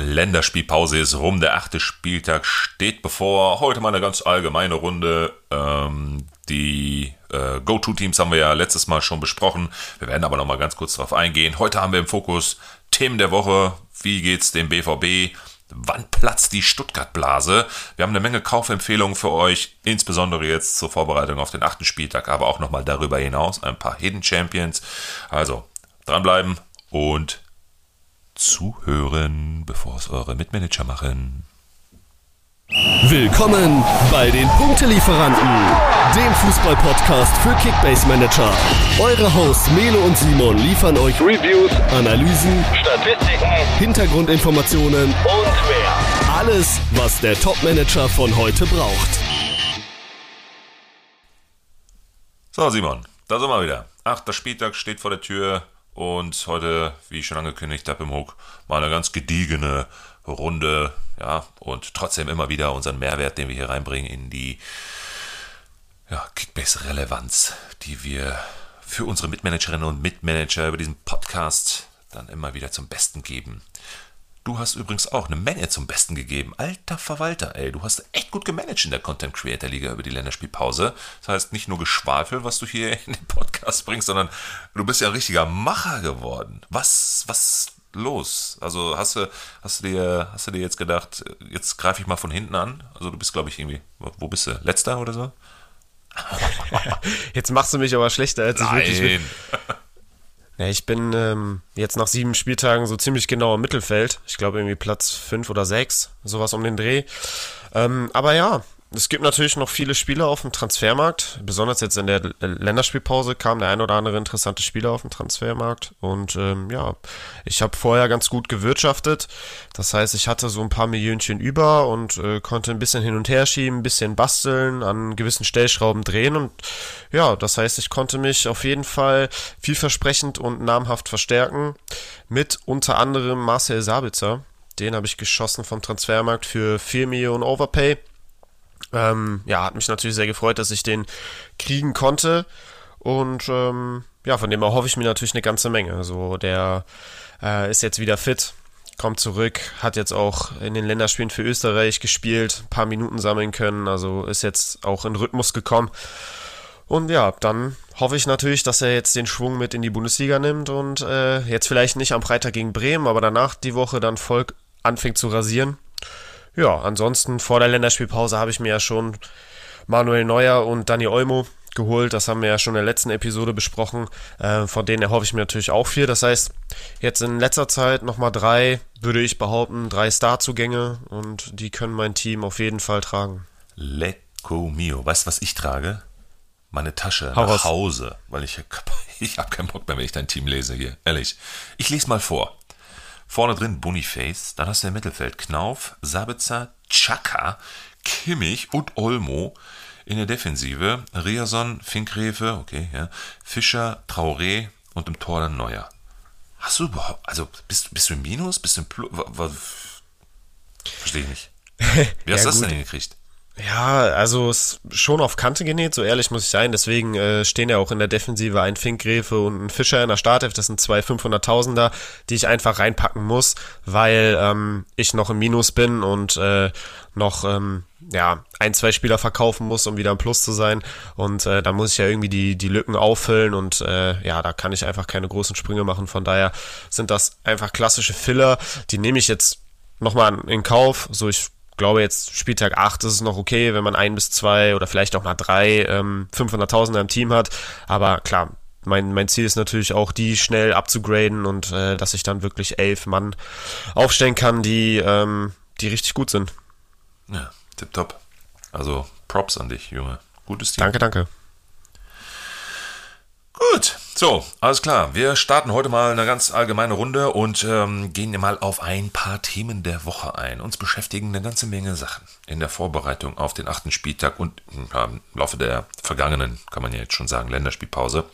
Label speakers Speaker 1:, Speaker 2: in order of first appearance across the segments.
Speaker 1: Länderspielpause ist rum, der achte Spieltag steht bevor. Heute mal eine ganz allgemeine Runde. Ähm, die äh, Go-To-Teams haben wir ja letztes Mal schon besprochen. Wir werden aber noch mal ganz kurz darauf eingehen. Heute haben wir im Fokus Themen der Woche. Wie geht's dem BVB? Wann platzt die Stuttgart-Blase? Wir haben eine Menge Kaufempfehlungen für euch, insbesondere jetzt zur Vorbereitung auf den achten Spieltag, aber auch nochmal darüber hinaus ein paar Hidden Champions. Also dranbleiben und zuhören, bevor es eure Mitmanager machen.
Speaker 2: Willkommen bei den Punktelieferanten, dem Fußball-Podcast für Kickbase Manager. Eure Hosts Melo und Simon liefern euch Reviews, Analysen, Statistiken, Hintergrundinformationen und mehr. Alles, was der Top-Manager von heute braucht.
Speaker 1: So, Simon, da sind wir wieder. Achter Spieltag steht vor der Tür. Und heute, wie schon angekündigt habe im Hook, mal eine ganz gediegene Runde, ja, und trotzdem immer wieder unseren Mehrwert, den wir hier reinbringen in die ja, Kickbase-Relevanz, die wir für unsere Mitmanagerinnen und Mitmanager über diesen Podcast dann immer wieder zum Besten geben. Du hast übrigens auch eine Menge zum Besten gegeben. Alter Verwalter, ey, du hast echt gut gemanagt in der Content Creator Liga über die Länderspielpause. Das heißt, nicht nur Geschwafel, was du hier in den Podcast bringst, sondern du bist ja ein richtiger Macher geworden. Was, was los? Also hast du, hast du dir, hast du dir jetzt gedacht, jetzt greife ich mal von hinten an? Also du bist, glaube ich, irgendwie, wo bist du? Letzter oder so?
Speaker 3: Jetzt machst du mich aber schlechter, als ich wirklich bin. Ja, ich bin ähm, jetzt nach sieben Spieltagen so ziemlich genau im Mittelfeld. Ich glaube irgendwie Platz fünf oder sechs, sowas um den Dreh. Ähm, aber ja, es gibt natürlich noch viele Spieler auf dem Transfermarkt. Besonders jetzt in der Länderspielpause kam der ein oder andere interessante Spieler auf dem Transfermarkt. Und ähm, ja, ich habe vorher ganz gut gewirtschaftet. Das heißt, ich hatte so ein paar Millionchen über und äh, konnte ein bisschen hin und her schieben, ein bisschen basteln, an gewissen Stellschrauben drehen. Und ja, das heißt, ich konnte mich auf jeden Fall vielversprechend und namhaft verstärken. Mit unter anderem Marcel Sabitzer. Den habe ich geschossen vom Transfermarkt für 4 Millionen Overpay. Ähm, ja, hat mich natürlich sehr gefreut, dass ich den kriegen konnte. Und ähm, ja, von dem erhoffe ich mir natürlich eine ganze Menge. Also der äh, ist jetzt wieder fit, kommt zurück, hat jetzt auch in den Länderspielen für Österreich gespielt, ein paar Minuten sammeln können, also ist jetzt auch in Rhythmus gekommen. Und ja, dann hoffe ich natürlich, dass er jetzt den Schwung mit in die Bundesliga nimmt und äh, jetzt vielleicht nicht am Freitag gegen Bremen, aber danach die Woche dann voll anfängt zu rasieren ja, ansonsten vor der Länderspielpause habe ich mir ja schon Manuel Neuer und Dani Olmo geholt. Das haben wir ja schon in der letzten Episode besprochen. Äh, von denen erhoffe ich mir natürlich auch viel. Das heißt, jetzt in letzter Zeit nochmal drei, würde ich behaupten, drei Starzugänge und die können mein Team auf jeden Fall tragen.
Speaker 1: Lecco mio. Weißt du, was ich trage? Meine Tasche
Speaker 3: Hau
Speaker 1: nach
Speaker 3: raus.
Speaker 1: Hause, weil ich, ich habe keinen Bock mehr, wenn ich dein Team lese hier. Ehrlich. Ich lese mal vor. Vorne drin Boniface, dann hast du im Mittelfeld Knauf, Sabitzer, Chaka, Kimmich und Olmo. In der Defensive Riason, Finkrefe, okay, ja, Fischer, Traoré und im Tor dann Neuer. Hast du überhaupt, also bist, bist du im Minus, bist du im Plus, verstehe ich nicht. Wie hast du
Speaker 3: Ja,
Speaker 1: das
Speaker 3: gut.
Speaker 1: denn hingekriegt?
Speaker 3: Ja, also schon auf Kante genäht, so ehrlich muss ich sein. Deswegen äh, stehen ja auch in der Defensive ein Finkgräfe und ein Fischer in der Startelf. Das sind zwei 500.000er, die ich einfach reinpacken muss, weil ähm, ich noch im Minus bin und äh, noch ähm, ja ein, zwei Spieler verkaufen muss, um wieder im Plus zu sein. Und äh, da muss ich ja irgendwie die, die Lücken auffüllen und äh, ja, da kann ich einfach keine großen Sprünge machen. Von daher sind das einfach klassische Filler. Die nehme ich jetzt nochmal in Kauf. So, ich glaube jetzt Spieltag 8 ist es noch okay, wenn man ein bis zwei oder vielleicht auch mal drei ähm, 500.000er im Team hat. Aber klar, mein, mein Ziel ist natürlich auch, die schnell abzugraden und äh, dass ich dann wirklich elf Mann aufstellen kann, die, ähm, die richtig gut sind.
Speaker 1: Ja, tipptopp. Also Props an dich, Junge. Gutes Team.
Speaker 3: Danke, danke.
Speaker 1: Gut, so, alles klar. Wir starten heute mal eine ganz allgemeine Runde und ähm, gehen mal auf ein paar Themen der Woche ein. Uns beschäftigen eine ganze Menge Sachen in der Vorbereitung auf den achten Spieltag und im Laufe der vergangenen, kann man ja jetzt schon sagen, Länderspielpause,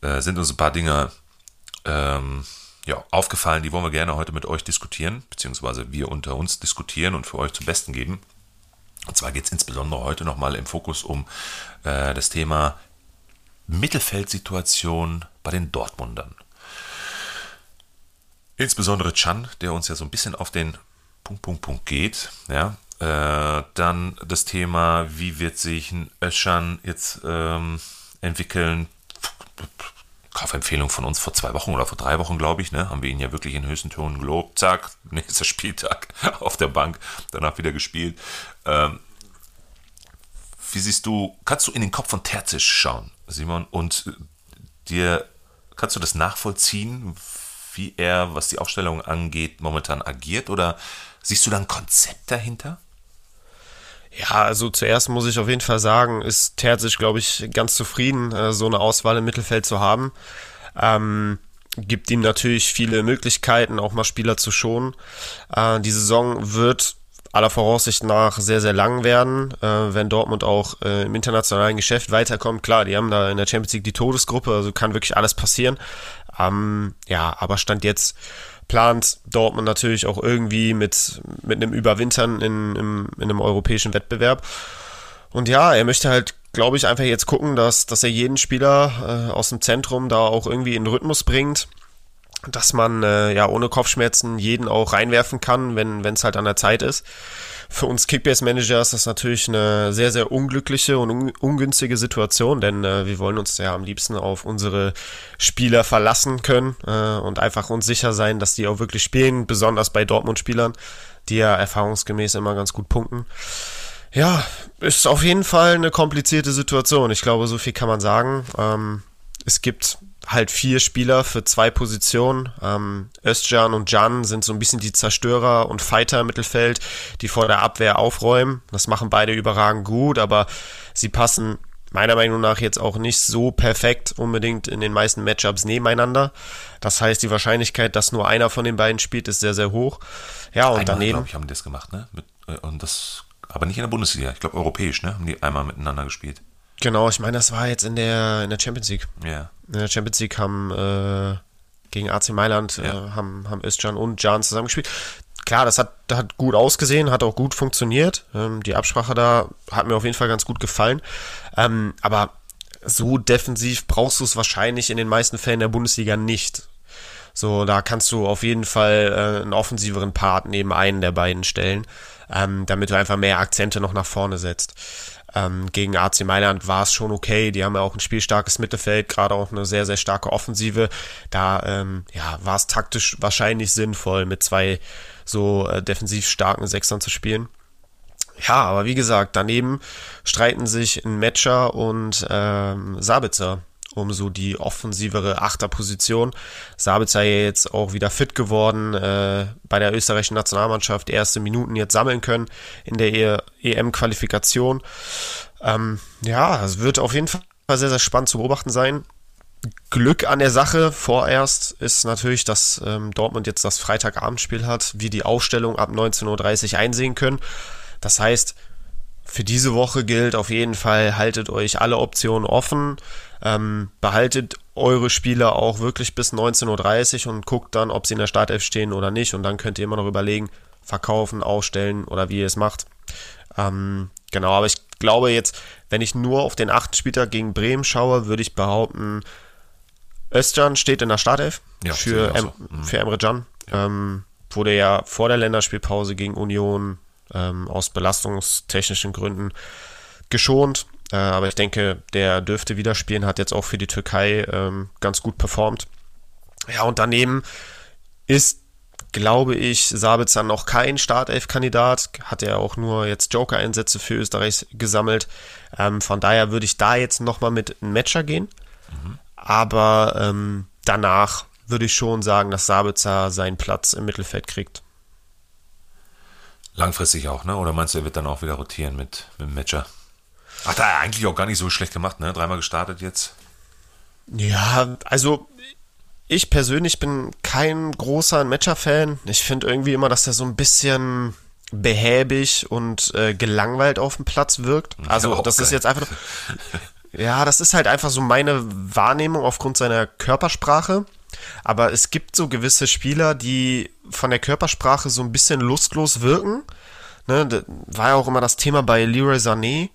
Speaker 1: äh, sind uns ein paar Dinge ähm, ja, aufgefallen, die wollen wir gerne heute mit euch diskutieren, beziehungsweise wir unter uns diskutieren und für euch zum Besten geben. Und zwar geht es insbesondere heute nochmal im Fokus um äh, das Thema Mittelfeldsituation bei den Dortmundern. Insbesondere Chan, der uns ja so ein bisschen auf den Punkt, Punkt, Punkt geht. Ja, äh, dann das Thema, wie wird sich ein Öschern jetzt ähm, entwickeln. Kaufempfehlung von uns vor zwei Wochen oder vor drei Wochen, glaube ich, ne, haben wir ihn ja wirklich in höchsten Tönen gelobt. Zack, nächster Spieltag auf der Bank, danach wieder gespielt. Ähm, wie siehst du, kannst du in den Kopf von Terzic schauen, Simon, und dir, kannst du das nachvollziehen, wie er, was die Aufstellung angeht, momentan agiert? Oder siehst du da ein Konzept dahinter?
Speaker 3: Ja, also zuerst muss ich auf jeden Fall sagen, ist Terzic, glaube ich, ganz zufrieden, äh, so eine Auswahl im Mittelfeld zu haben. Ähm, gibt ihm natürlich viele Möglichkeiten, auch mal Spieler zu schonen. Äh, die Saison wird aller Voraussicht nach sehr, sehr lang werden, äh, wenn Dortmund auch äh, im internationalen Geschäft weiterkommt. Klar, die haben da in der Champions League die Todesgruppe, also kann wirklich alles passieren. Ähm, ja, aber Stand jetzt plant Dortmund natürlich auch irgendwie mit, mit einem Überwintern in, in, in einem europäischen Wettbewerb. Und ja, er möchte halt, glaube ich, einfach jetzt gucken, dass, dass er jeden Spieler äh, aus dem Zentrum da auch irgendwie in Rhythmus bringt dass man äh, ja ohne Kopfschmerzen jeden auch reinwerfen kann, wenn es halt an der Zeit ist. Für uns Kickbase-Manager ist das natürlich eine sehr, sehr unglückliche und un ungünstige Situation, denn äh, wir wollen uns ja am liebsten auf unsere Spieler verlassen können äh, und einfach uns sicher sein, dass die auch wirklich spielen, besonders bei Dortmund-Spielern, die ja erfahrungsgemäß immer ganz gut punkten. Ja, ist auf jeden Fall eine komplizierte Situation. Ich glaube, so viel kann man sagen. Ähm, es gibt halt vier Spieler für zwei Positionen. Ähm, Özcan und Jan sind so ein bisschen die Zerstörer und Fighter im Mittelfeld, die vor der Abwehr aufräumen. Das machen beide überragend gut, aber sie passen meiner Meinung nach jetzt auch nicht so perfekt unbedingt in den meisten Matchups nebeneinander. Das heißt, die Wahrscheinlichkeit, dass nur einer von den beiden spielt, ist sehr, sehr hoch. Ja, und einmal, daneben.
Speaker 1: ich, haben die das gemacht, ne? Mit, äh, und das, aber nicht in der Bundesliga. Ich glaube, europäisch, ne? Haben die einmal miteinander gespielt.
Speaker 3: Genau, ich meine, das war jetzt in der, in der Champions League.
Speaker 1: Ja.
Speaker 3: In der Champions League haben äh, gegen AC Mailand ja. äh, haben, haben Özcan und Jan zusammengespielt. Klar, das hat, hat gut ausgesehen, hat auch gut funktioniert. Ähm, die Absprache da hat mir auf jeden Fall ganz gut gefallen. Ähm, aber so defensiv brauchst du es wahrscheinlich in den meisten Fällen der Bundesliga nicht. So, da kannst du auf jeden Fall äh, einen offensiveren Part neben einen der beiden stellen, ähm, damit du einfach mehr Akzente noch nach vorne setzt. Ähm, gegen AC Mailand war es schon okay. Die haben ja auch ein spielstarkes Mittelfeld, gerade auch eine sehr, sehr starke Offensive. Da ähm, ja, war es taktisch wahrscheinlich sinnvoll, mit zwei so äh, defensiv starken Sechsern zu spielen. Ja, aber wie gesagt, daneben streiten sich ein Matcher und ähm, Sabitzer um so die offensivere Achterposition. Sabitzer ja jetzt auch wieder fit geworden, äh, bei der österreichischen Nationalmannschaft erste Minuten jetzt sammeln können in der EM-Qualifikation. Ähm, ja, es wird auf jeden Fall sehr, sehr spannend zu beobachten sein. Glück an der Sache vorerst ist natürlich, dass ähm, Dortmund jetzt das Freitagabendspiel hat, wir die Aufstellung ab 19.30 Uhr einsehen können. Das heißt, für diese Woche gilt auf jeden Fall, haltet euch alle Optionen offen. Ähm, behaltet eure Spieler auch wirklich bis 19.30 Uhr und guckt dann, ob sie in der Startelf stehen oder nicht. Und dann könnt ihr immer noch überlegen, verkaufen, ausstellen oder wie ihr es macht. Ähm, genau, aber ich glaube jetzt, wenn ich nur auf den achten Spieltag gegen Bremen schaue, würde ich behaupten, Özcan steht in der Startelf ja, für, em, so. mhm. für Emre Can. Ja. Ähm, wurde ja vor der Länderspielpause gegen Union ähm, aus belastungstechnischen Gründen geschont. Äh, aber ich denke, der dürfte wieder spielen, hat jetzt auch für die Türkei ähm, ganz gut performt. Ja, und daneben ist, glaube ich, Sabitzer noch kein Startelf-Kandidat. Hat er auch nur jetzt Joker-Einsätze für Österreich gesammelt. Ähm, von daher würde ich da jetzt nochmal mit einem Matcher gehen. Mhm. Aber ähm, danach würde ich schon sagen, dass Sabitzer seinen Platz im Mittelfeld kriegt.
Speaker 1: Langfristig auch, ne? Oder meinst du, er wird dann auch wieder rotieren mit, mit dem Matcher? Hat er eigentlich auch gar nicht so schlecht gemacht, ne? Dreimal gestartet jetzt.
Speaker 3: Ja, also ich persönlich bin kein großer Matcher-Fan. Ich finde irgendwie immer, dass er so ein bisschen behäbig und äh, gelangweilt auf dem Platz wirkt. Also ja, das geil. ist jetzt einfach. ja, das ist halt einfach so meine Wahrnehmung aufgrund seiner Körpersprache. Aber es gibt so gewisse Spieler, die von der Körpersprache so ein bisschen lustlos wirken. Ne, war ja auch immer das Thema bei Leroy Sané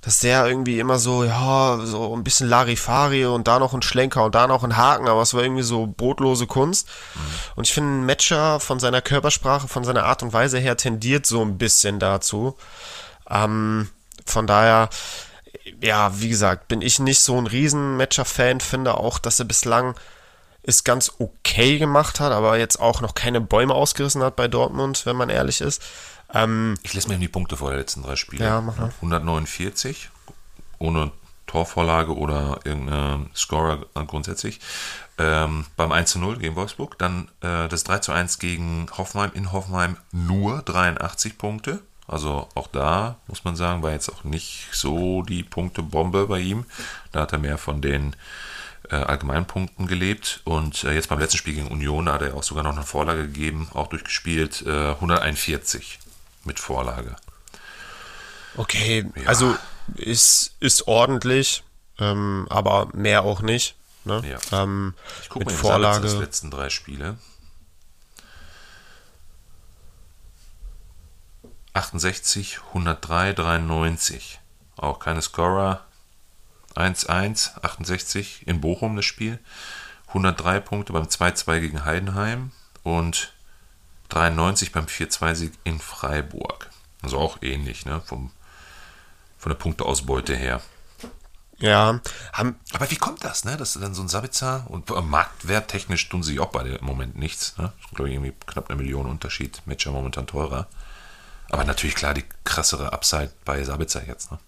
Speaker 3: dass der irgendwie immer so, ja, so ein bisschen Larifari und da noch ein Schlenker und da noch ein Haken, aber es war irgendwie so brotlose Kunst. Mhm. Und ich finde, ein Matcher von seiner Körpersprache, von seiner Art und Weise her tendiert so ein bisschen dazu. Ähm, von daher, ja, wie gesagt, bin ich nicht so ein Riesen-Matcher-Fan, finde auch, dass er bislang es ganz okay gemacht hat, aber jetzt auch noch keine Bäume ausgerissen hat bei Dortmund, wenn man ehrlich ist.
Speaker 1: Ähm, ich lese mir die Punkte vor der letzten drei Spiele. Ja, mach mal. 149, ohne Torvorlage oder irgendeine Scorer grundsätzlich. Ähm, beim 1 zu 0 gegen Wolfsburg. Dann äh, das 3 zu 1 gegen Hoffenheim. In Hoffenheim nur 83 Punkte. Also auch da muss man sagen, war jetzt auch nicht so die Punktebombe bei ihm. Da hat er mehr von den äh, Allgemeinpunkten gelebt. Und äh, jetzt beim letzten Spiel gegen Union hat er auch sogar noch eine Vorlage gegeben, auch durchgespielt. Äh, 141 mit Vorlage.
Speaker 3: Okay, ja. also ist, ist ordentlich, ähm, aber mehr auch nicht. Ne? Ja. Ähm,
Speaker 1: ich gucke mal Vorlage. die letzten drei Spiele. 68, 103, 93. Auch keine Scorer. 1-1, 68 in Bochum das Spiel. 103 Punkte beim 2-2 gegen Heidenheim und 93 beim 4-2-Sieg in Freiburg. Also auch ähnlich, ne? Vom, von der Punkteausbeute her.
Speaker 3: Ja.
Speaker 1: Haben, aber wie kommt das, ne? Dass dann so ein Sabitzer und äh, marktwerttechnisch tun sie auch beide im Moment nichts, ne? Ich glaube, irgendwie knapp eine Million Unterschied. Matcher momentan teurer. Aber natürlich klar die krassere Upside bei Sabitzer jetzt, ne?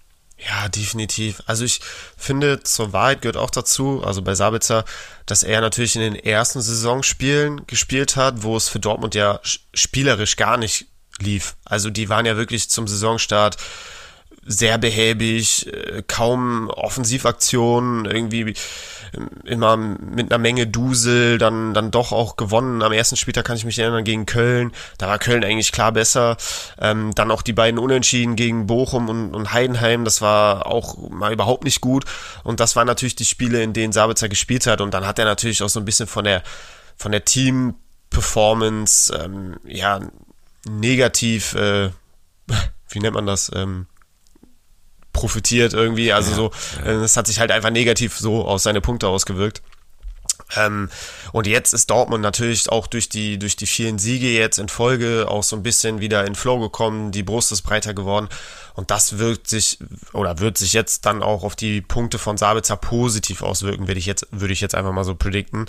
Speaker 3: Ja, definitiv. Also ich finde, zur Wahrheit gehört auch dazu, also bei Sabitzer, dass er natürlich in den ersten Saisonspielen gespielt hat, wo es für Dortmund ja spielerisch gar nicht lief. Also die waren ja wirklich zum Saisonstart sehr behäbig, äh, kaum Offensivaktionen, irgendwie immer mit einer Menge Dusel, dann, dann doch auch gewonnen. Am ersten Spieltag kann ich mich erinnern gegen Köln. Da war Köln eigentlich klar besser. Ähm, dann auch die beiden Unentschieden gegen Bochum und, und Heidenheim. Das war auch mal überhaupt nicht gut. Und das waren natürlich die Spiele, in denen Sabitzer gespielt hat. Und dann hat er natürlich auch so ein bisschen von der, von der Team-Performance, ähm, ja, negativ, äh, wie nennt man das, ähm, profitiert irgendwie. Also ja, so, ja. es hat sich halt einfach negativ so aus seine Punkte ausgewirkt. Ähm, und jetzt ist Dortmund natürlich auch durch die, durch die vielen Siege jetzt in Folge auch so ein bisschen wieder in Flow gekommen. Die Brust ist breiter geworden. Und das wirkt sich oder wird sich jetzt dann auch auf die Punkte von Sabitzer positiv auswirken, würde ich jetzt, würde ich jetzt einfach mal so predikten.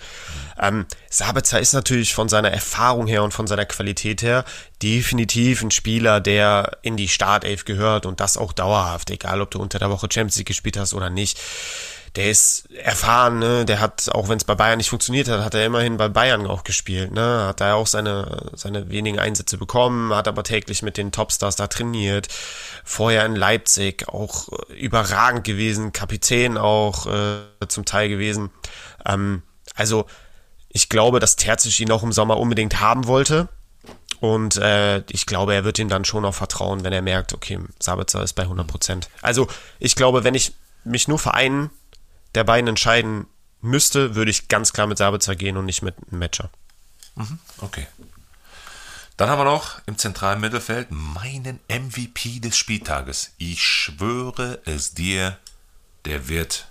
Speaker 3: Ähm, Sabitzer ist natürlich von seiner Erfahrung her und von seiner Qualität her definitiv ein Spieler, der in die Startelf gehört und das auch dauerhaft, egal ob du unter der Woche Champions League gespielt hast oder nicht der ist erfahren, ne? Der hat, auch wenn es bei Bayern nicht funktioniert hat, hat er immerhin bei Bayern auch gespielt, ne? Hat da auch seine, seine wenigen Einsätze bekommen, hat aber täglich mit den Topstars da trainiert. Vorher in Leipzig auch überragend gewesen, Kapitän auch äh, zum Teil gewesen. Ähm, also, ich glaube, dass Terzic ihn auch im Sommer unbedingt haben wollte. Und äh, ich glaube, er wird ihm dann schon auch vertrauen, wenn er merkt, okay, Sabitzer ist bei 100 Prozent. Also ich glaube, wenn ich mich nur vereinen der beiden entscheiden müsste, würde ich ganz klar mit Sabitzer gehen und nicht mit einem Matcher.
Speaker 1: Mhm, okay. Dann haben wir noch im zentralen Mittelfeld meinen MVP des Spieltages. Ich schwöre es dir, der wird.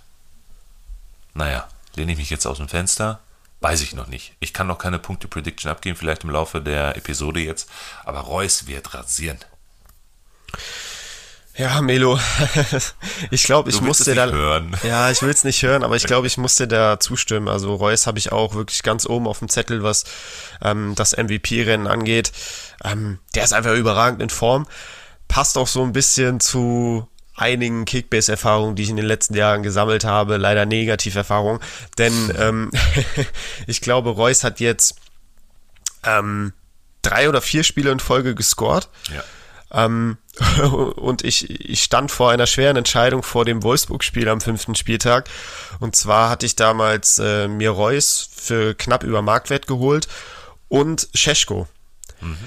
Speaker 1: Naja, lehne ich mich jetzt aus dem Fenster? Weiß ich noch nicht. Ich kann noch keine Punkte-Prediction abgeben, vielleicht im Laufe der Episode jetzt. Aber Reus wird rasieren.
Speaker 3: Ja, Melo, ich glaube, ich musste da.
Speaker 1: Hören.
Speaker 3: Ja, ich will es nicht hören, aber ich glaube, ich musste da zustimmen. Also Reus habe ich auch wirklich ganz oben auf dem Zettel, was ähm, das MVP-Rennen angeht. Ähm, der ist einfach überragend in Form. Passt auch so ein bisschen zu einigen Kickbase-Erfahrungen, die ich in den letzten Jahren gesammelt habe. Leider Negativerfahrungen. Denn ähm, ich glaube, Reus hat jetzt ähm, drei oder vier Spiele in Folge gescored. Ja ähm, und ich, ich stand vor einer schweren Entscheidung vor dem Wolfsburg-Spiel am fünften Spieltag. Und zwar hatte ich damals äh, mir Reus für knapp über Marktwert geholt und Scheschko. Mhm.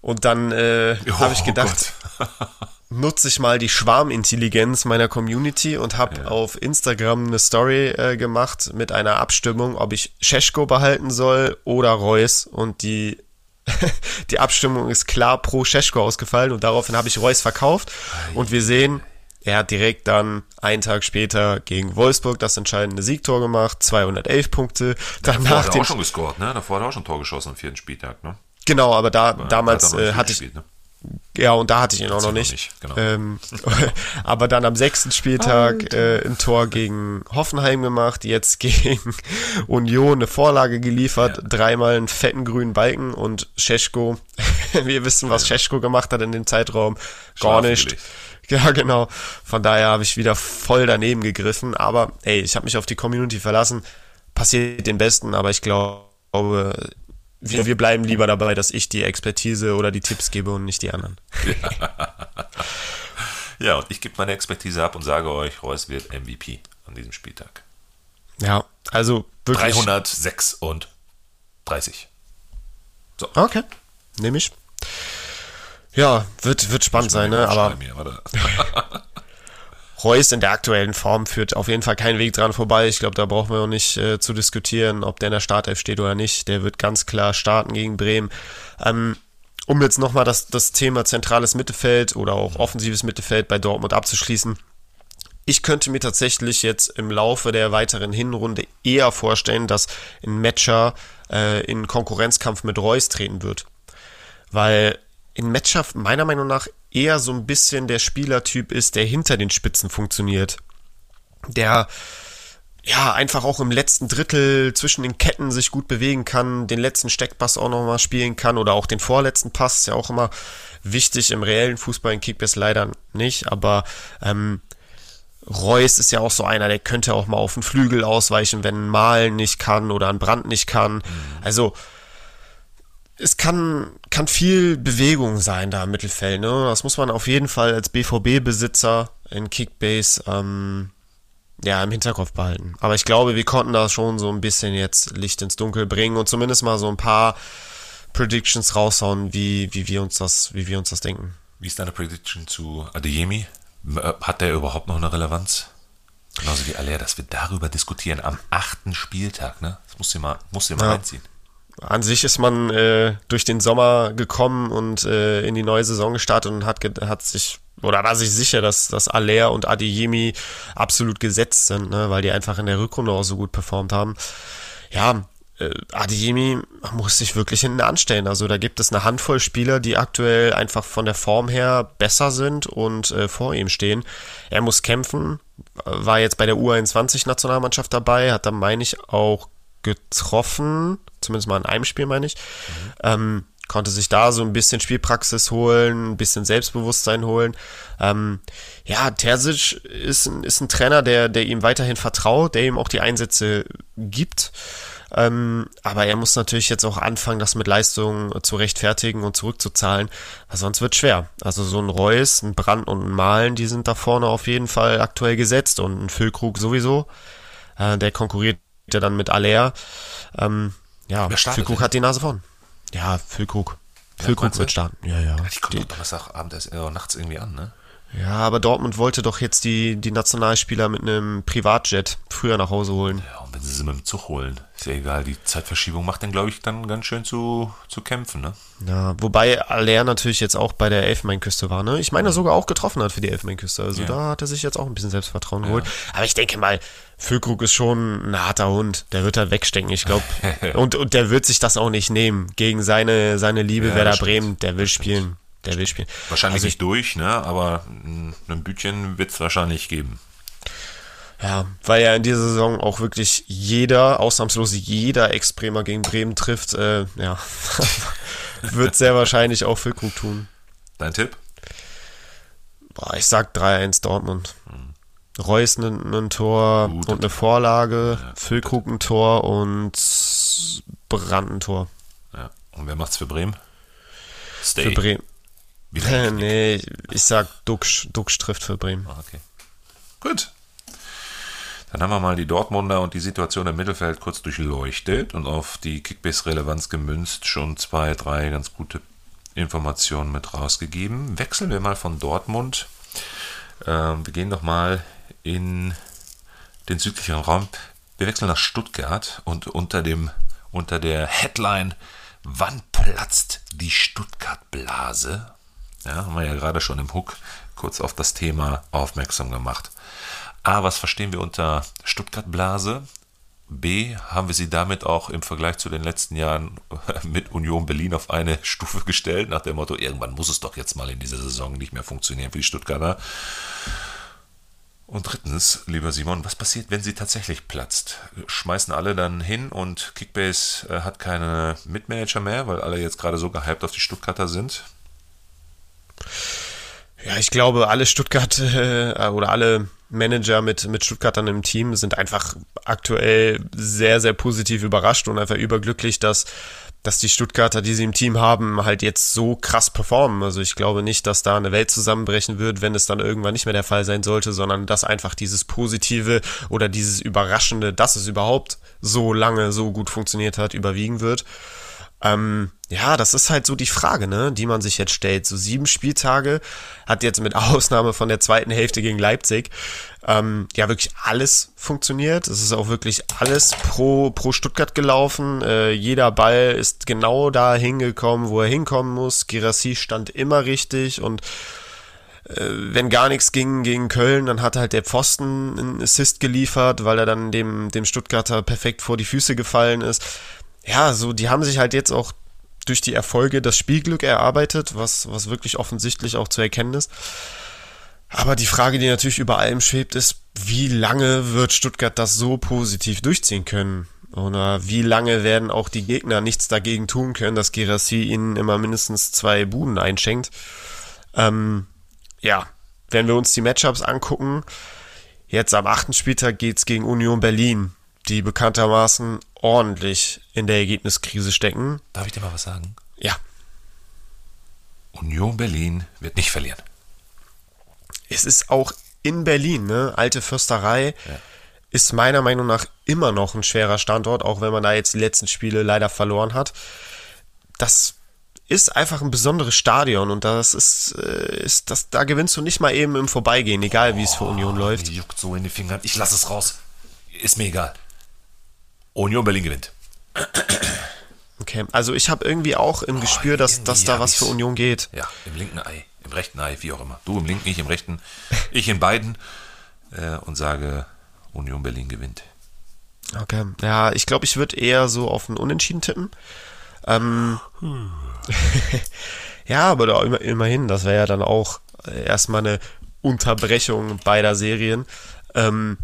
Speaker 3: Und dann äh, oh, habe ich gedacht, nutze ich mal die Schwarmintelligenz meiner Community und habe ja. auf Instagram eine Story äh, gemacht mit einer Abstimmung, ob ich Scheschko behalten soll oder Reus. Und die die Abstimmung ist klar pro Scheschko ausgefallen und daraufhin habe ich Reus verkauft und wir sehen, er hat direkt dann einen Tag später gegen Wolfsburg das entscheidende Siegtor gemacht, 211 Punkte.
Speaker 1: Danach Davor hat er auch schon gescored, ne? Davor hat er auch schon ein Tor geschossen am vierten Spieltag, ne?
Speaker 3: Genau, aber da aber damals äh, hatte ich gespielt, ne? Ja, und da hatte ich ihn auch noch nicht. nicht genau. ähm, aber dann am sechsten Spieltag äh, ein Tor gegen Hoffenheim gemacht, jetzt gegen Union eine Vorlage geliefert, ja. dreimal einen fetten grünen Balken und Scheschko, wir wissen, was ja. Scheschko gemacht hat in dem Zeitraum, gar nicht. Ja, genau. Von daher habe ich wieder voll daneben gegriffen. Aber ey, ich habe mich auf die Community verlassen. Passiert den Besten, aber ich glaube, wir, wir bleiben lieber dabei, dass ich die Expertise oder die Tipps gebe und nicht die anderen.
Speaker 1: Ja, ja und ich gebe meine Expertise ab und sage euch, Reus wird MVP an diesem Spieltag.
Speaker 3: Ja, also
Speaker 1: wirklich. 336.
Speaker 3: So. Okay, nehme ich. Ja, wird, wird spannend sein, ne? Aber Reus in der aktuellen Form führt auf jeden Fall keinen Weg dran vorbei. Ich glaube, da brauchen wir auch nicht äh, zu diskutieren, ob der in der Startelf steht oder nicht. Der wird ganz klar starten gegen Bremen. Ähm, um jetzt nochmal das, das Thema zentrales Mittelfeld oder auch offensives Mittelfeld bei Dortmund abzuschließen. Ich könnte mir tatsächlich jetzt im Laufe der weiteren Hinrunde eher vorstellen, dass ein Matcher äh, in Konkurrenzkampf mit Reus treten wird. Weil in Matcher meiner Meinung nach eher so ein bisschen der Spielertyp ist, der hinter den Spitzen funktioniert. Der ja, einfach auch im letzten Drittel zwischen den Ketten sich gut bewegen kann, den letzten Steckpass auch nochmal spielen kann oder auch den vorletzten Pass, ist ja auch immer wichtig im reellen Fußball, in Kickbass leider nicht, aber ähm, Reus ist ja auch so einer, der könnte auch mal auf den Flügel ausweichen, wenn Malen nicht kann oder ein Brand nicht kann. Mhm. Also es kann, kann viel Bewegung sein da im Mittelfeld. Ne? Das muss man auf jeden Fall als BVB-Besitzer in Kickbase ähm, ja, im Hinterkopf behalten. Aber ich glaube, wir konnten da schon so ein bisschen jetzt Licht ins Dunkel bringen und zumindest mal so ein paar Predictions raushauen, wie, wie, wir, uns das, wie wir uns das denken.
Speaker 1: Wie ist deine Prediction zu Adeyemi? Hat der überhaupt noch eine Relevanz? Genauso wie Aller, dass wir darüber diskutieren am achten Spieltag, ne? Das musst du mal, musst du mal ja. reinziehen
Speaker 3: an sich ist man äh, durch den Sommer gekommen und äh, in die neue Saison gestartet und hat, hat sich oder war sich sicher, dass, dass Aller und Adeyemi absolut gesetzt sind, ne, weil die einfach in der Rückrunde auch so gut performt haben. Ja, äh, Adeyemi muss sich wirklich hinten anstellen. Also da gibt es eine Handvoll Spieler, die aktuell einfach von der Form her besser sind und äh, vor ihm stehen. Er muss kämpfen, war jetzt bei der U21-Nationalmannschaft dabei, hat da, meine ich, auch getroffen, zumindest mal in einem Spiel, meine ich. Mhm. Ähm, konnte sich da so ein bisschen Spielpraxis holen, ein bisschen Selbstbewusstsein holen. Ähm, ja, Terzic ist, ist ein Trainer, der, der ihm weiterhin vertraut, der ihm auch die Einsätze gibt. Ähm, aber er muss natürlich jetzt auch anfangen, das mit Leistungen zu rechtfertigen und zurückzuzahlen, weil sonst wird schwer. Also so ein Reus, ein Brand und ein Malen, die sind da vorne auf jeden Fall aktuell gesetzt und ein Füllkrug sowieso. Äh, der konkurriert dann mit Aller. Ähm, ja, Füllkrug hat die Nase vorn. Ja, Füllkrug. Füllkrug ja, wird starten. Ja, ja.
Speaker 1: Ich komme doch Donnerstagabend erst äh, nachts irgendwie an, ne?
Speaker 3: Ja, aber Dortmund wollte doch jetzt die, die Nationalspieler mit einem Privatjet früher nach Hause holen.
Speaker 1: Ja, und wenn sie sie mit dem Zug holen, ist ja egal. Die Zeitverschiebung macht dann, glaube ich, dann ganz schön zu, zu kämpfen, ne?
Speaker 3: Ja, wobei Aller natürlich jetzt auch bei der Elfenbeinküste war, ne? Ich meine, er sogar auch getroffen hat für die Elfenbeinküste. Also ja. da hat er sich jetzt auch ein bisschen Selbstvertrauen ja. geholt. Aber ich denke mal, Füllkrug ist schon ein harter Hund. Der wird da wegstecken, ich glaube. und, und der wird sich das auch nicht nehmen. Gegen seine, seine Liebe ja, Werder Bremen, der will spielen. Der will spielen.
Speaker 1: Wahrscheinlich also nicht durch, ne? aber ein Bütchen wird es wahrscheinlich geben.
Speaker 3: Ja, weil ja in dieser Saison auch wirklich jeder, ausnahmslos jeder Ex-Bremer gegen Bremen trifft, äh, ja, wird sehr wahrscheinlich auch Füllkrug tun.
Speaker 1: Dein Tipp?
Speaker 3: Boah, ich sag 3-1 Dortmund. Hm. Reus ein, ein Tor Gut, und eine Vorlage, ja, Füllkrug ein Tor und Brand ein Tor.
Speaker 1: Ja. Und wer macht's für Bremen?
Speaker 3: Stay. Für Bremen. nee, ich sag Duxch, Duxch trifft für Bremen.
Speaker 1: Ah, okay. Gut. Dann haben wir mal die Dortmunder und die Situation im Mittelfeld kurz durchleuchtet und auf die Kickbase-Relevanz gemünzt schon zwei, drei ganz gute Informationen mit rausgegeben. Wechseln wir mal von Dortmund. Ähm, wir gehen doch mal in den südlichen Raum. Wir wechseln nach Stuttgart und unter dem unter der Headline Wann platzt die Stuttgart-Blase Ja, haben wir ja gerade schon im Hook kurz auf das Thema aufmerksam gemacht. A, was verstehen wir unter Stuttgart-Blase? B, haben wir sie damit auch im Vergleich zu den letzten Jahren mit Union Berlin auf eine Stufe gestellt, nach dem Motto, irgendwann muss es doch jetzt mal in dieser Saison nicht mehr funktionieren für die Stuttgarter. Und drittens, lieber Simon, was passiert, wenn sie tatsächlich platzt? Schmeißen alle dann hin und Kickbase äh, hat keine Mitmanager mehr, weil alle jetzt gerade so gehypt auf die Stuttgarter sind?
Speaker 3: Ja, ich glaube, alle Stuttgart äh, oder alle Manager mit, mit Stuttgartern im Team sind einfach aktuell sehr, sehr positiv überrascht und einfach überglücklich, dass, dass die Stuttgarter, die sie im Team haben, halt jetzt so krass performen. Also ich glaube nicht, dass da eine Welt zusammenbrechen wird, wenn es dann irgendwann nicht mehr der Fall sein sollte, sondern dass einfach dieses Positive oder dieses Überraschende, dass es überhaupt so lange so gut funktioniert hat, überwiegen wird. Ähm, ja, das ist halt so die Frage, ne, die man sich jetzt stellt. So sieben Spieltage hat jetzt mit Ausnahme von der zweiten Hälfte gegen Leipzig ähm, ja wirklich alles funktioniert. Es ist auch wirklich alles pro, pro Stuttgart gelaufen. Äh, jeder Ball ist genau da hingekommen, wo er hinkommen muss. Girassi stand immer richtig und äh, wenn gar nichts ging gegen Köln, dann hat halt der Pfosten einen Assist geliefert, weil er dann dem, dem Stuttgarter perfekt vor die Füße gefallen ist ja, so, die haben sich halt jetzt auch durch die Erfolge das Spielglück erarbeitet, was, was wirklich offensichtlich auch zu erkennen ist. Aber die Frage, die natürlich über allem schwebt, ist, wie lange wird Stuttgart das so positiv durchziehen können? Oder wie lange werden auch die Gegner nichts dagegen tun können, dass Gerassi ihnen immer mindestens zwei Buden einschenkt? Ähm, ja, wenn wir uns die Matchups angucken, jetzt am achten Spieltag geht's gegen Union Berlin die bekanntermaßen ordentlich in der Ergebniskrise stecken.
Speaker 1: Darf ich dir mal was sagen?
Speaker 3: Ja.
Speaker 1: Union Berlin wird nicht verlieren.
Speaker 3: Es ist auch in Berlin, ne? Alte Fürsterei. Ja. Ist meiner Meinung nach immer noch ein schwerer Standort, auch wenn man da jetzt die letzten Spiele leider verloren hat. Das ist einfach ein besonderes Stadion und das ist, äh, ist das, da gewinnst du nicht mal eben im Vorbeigehen, egal wie es für Union läuft.
Speaker 1: Juckt so in die Finger. Ich lasse es raus. Ist mir egal. Union Berlin gewinnt.
Speaker 3: Okay, also ich habe irgendwie auch im oh, Gespür, dass, dass da was für Union geht.
Speaker 1: Ja, im linken Ei, im rechten Ei, wie auch immer. Du im linken, ich im rechten, ich in beiden äh, und sage, Union Berlin gewinnt.
Speaker 3: Okay, ja, ich glaube, ich würde eher so auf einen Unentschieden tippen. Ähm, ja, aber da immer, immerhin, das wäre ja dann auch erstmal eine Unterbrechung beider Serien. Ähm,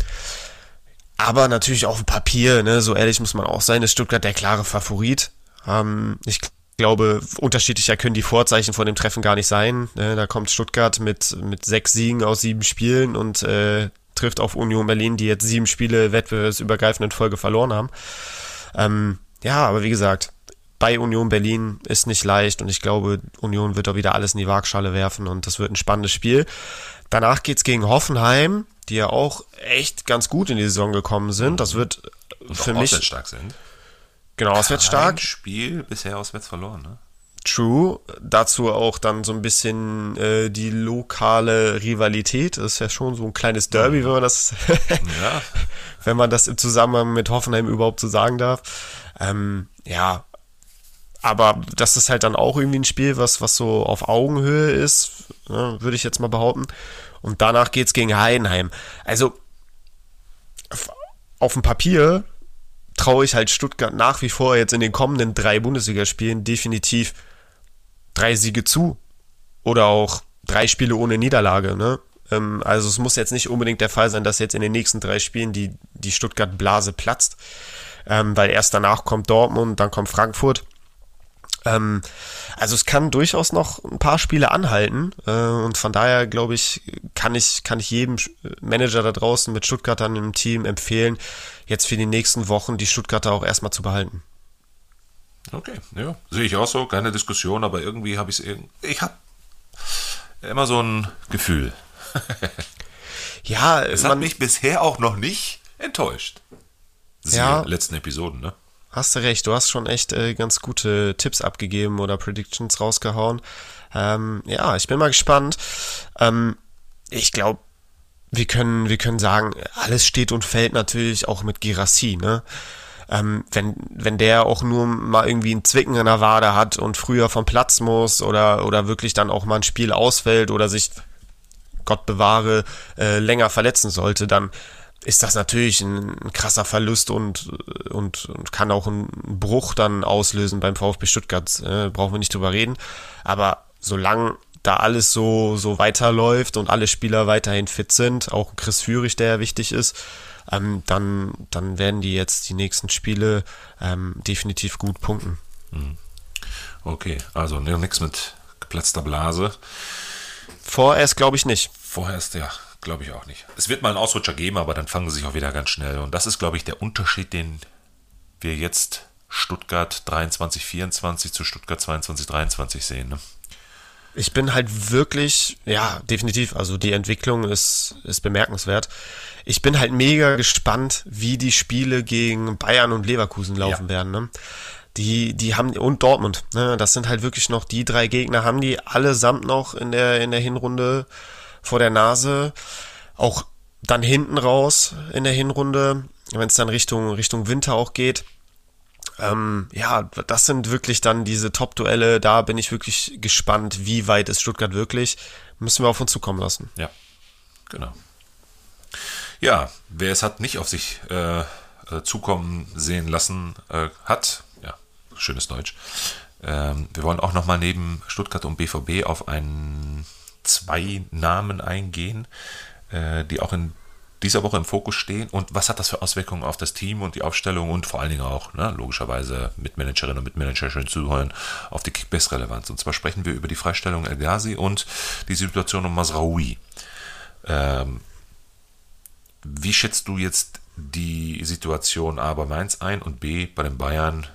Speaker 3: aber natürlich auf dem Papier, ne, so ehrlich muss man auch sein, ist Stuttgart der klare Favorit. Ähm, ich glaube, unterschiedlicher können die Vorzeichen von dem Treffen gar nicht sein. Ne, da kommt Stuttgart mit, mit sechs Siegen aus sieben Spielen und äh, trifft auf Union Berlin, die jetzt sieben Spiele wettbewerbsübergreifend in Folge verloren haben. Ähm, ja, aber wie gesagt, bei Union Berlin ist nicht leicht und ich glaube, Union wird auch wieder alles in die Waagschale werfen und das wird ein spannendes Spiel. Danach geht's gegen Hoffenheim die ja auch echt ganz gut in die Saison gekommen sind. Das wird
Speaker 1: Und
Speaker 3: für
Speaker 1: mich. Stark sind.
Speaker 3: Genau, auswärts stark.
Speaker 1: Spiel bisher auswärts verloren, ne?
Speaker 3: True. Dazu auch dann so ein bisschen äh, die lokale Rivalität. Das ist ja schon so ein kleines Derby, wenn man das, ja. wenn man das im Zusammenhang mit Hoffenheim überhaupt so sagen darf. Ähm, ja, aber das ist halt dann auch irgendwie ein Spiel, was, was so auf Augenhöhe ist, ne, würde ich jetzt mal behaupten. Und danach geht's gegen Heidenheim. Also auf dem Papier traue ich halt Stuttgart nach wie vor jetzt in den kommenden drei Bundesligaspielen definitiv drei Siege zu. Oder auch drei Spiele ohne Niederlage. Ne? Ähm, also es muss jetzt nicht unbedingt der Fall sein, dass jetzt in den nächsten drei Spielen die, die Stuttgart-Blase platzt. Ähm, weil erst danach kommt Dortmund, dann kommt Frankfurt. Ähm, also es kann durchaus noch ein paar Spiele anhalten äh, und von daher glaube ich, kann ich, kann ich jedem Manager da draußen mit Stuttgartern im Team empfehlen, jetzt für die nächsten Wochen die Stuttgarter auch erstmal zu behalten.
Speaker 1: Okay, ja, sehe ich auch so, keine Diskussion, aber irgendwie habe ich es, ich habe immer so ein Gefühl.
Speaker 3: ja,
Speaker 1: es hat mich bisher auch noch nicht enttäuscht.
Speaker 3: Sie ja,
Speaker 1: letzten Episoden, ne?
Speaker 3: Hast du recht, du hast schon echt äh, ganz gute Tipps abgegeben oder Predictions rausgehauen. Ähm, ja, ich bin mal gespannt. Ähm, ich glaube, wir können, wir können sagen, alles steht und fällt natürlich auch mit Girassi, ne? ähm, wenn, wenn der auch nur mal irgendwie einen Zwicken in der Wade hat und früher vom Platz muss oder, oder wirklich dann auch mal ein Spiel ausfällt oder sich, Gott bewahre, äh, länger verletzen sollte, dann ist das natürlich ein, ein krasser Verlust und, und, und, kann auch einen Bruch dann auslösen beim VfB Stuttgart. Äh, brauchen wir nicht drüber reden. Aber solange da alles so, so weiterläuft und alle Spieler weiterhin fit sind, auch Chris Führig, der ja wichtig ist, ähm, dann, dann werden die jetzt die nächsten Spiele ähm, definitiv gut punkten. Mhm.
Speaker 1: Okay, also nichts mit geplatzter Blase.
Speaker 3: Vorerst glaube ich nicht.
Speaker 1: Vorerst, ja, glaube ich auch nicht. Es wird mal einen Ausrutscher geben, aber dann fangen sie sich auch wieder ganz schnell. Und das ist, glaube ich, der Unterschied, den wir jetzt Stuttgart 23, 24 zu Stuttgart 22, 23 sehen. Ne?
Speaker 3: Ich bin halt wirklich, ja, definitiv. Also die Entwicklung ist, ist bemerkenswert. Ich bin halt mega gespannt, wie die Spiele gegen Bayern und Leverkusen laufen ja. werden. Ne? Die, die haben, und Dortmund, ne? das sind halt wirklich noch die drei Gegner, haben die allesamt noch in der, in der Hinrunde vor der Nase. Auch dann hinten raus in der Hinrunde, wenn es dann Richtung, Richtung Winter auch geht. Ähm, ja, das sind wirklich dann diese Top-Duelle. Da bin ich wirklich gespannt, wie weit ist Stuttgart wirklich. Müssen wir auf uns zukommen lassen.
Speaker 1: Ja, genau. Ja, wer es hat nicht auf sich äh, äh, zukommen sehen lassen äh, hat, ja, schönes Deutsch. Ähm, wir wollen auch nochmal neben Stuttgart und BVB auf einen zwei Namen eingehen, äh, die auch in dieser Woche im Fokus stehen und was hat das für Auswirkungen auf das Team und die Aufstellung und vor allen Dingen auch, ne, logischerweise Mitmanagerinnen und Mitmanager schön zuhören, auf die Kickbase-Relevanz. Und zwar sprechen wir über die Freistellung El Ghazi und die Situation um Masraoui. Ähm, wie schätzt du jetzt die Situation A bei Mainz ein und B bei den Bayern?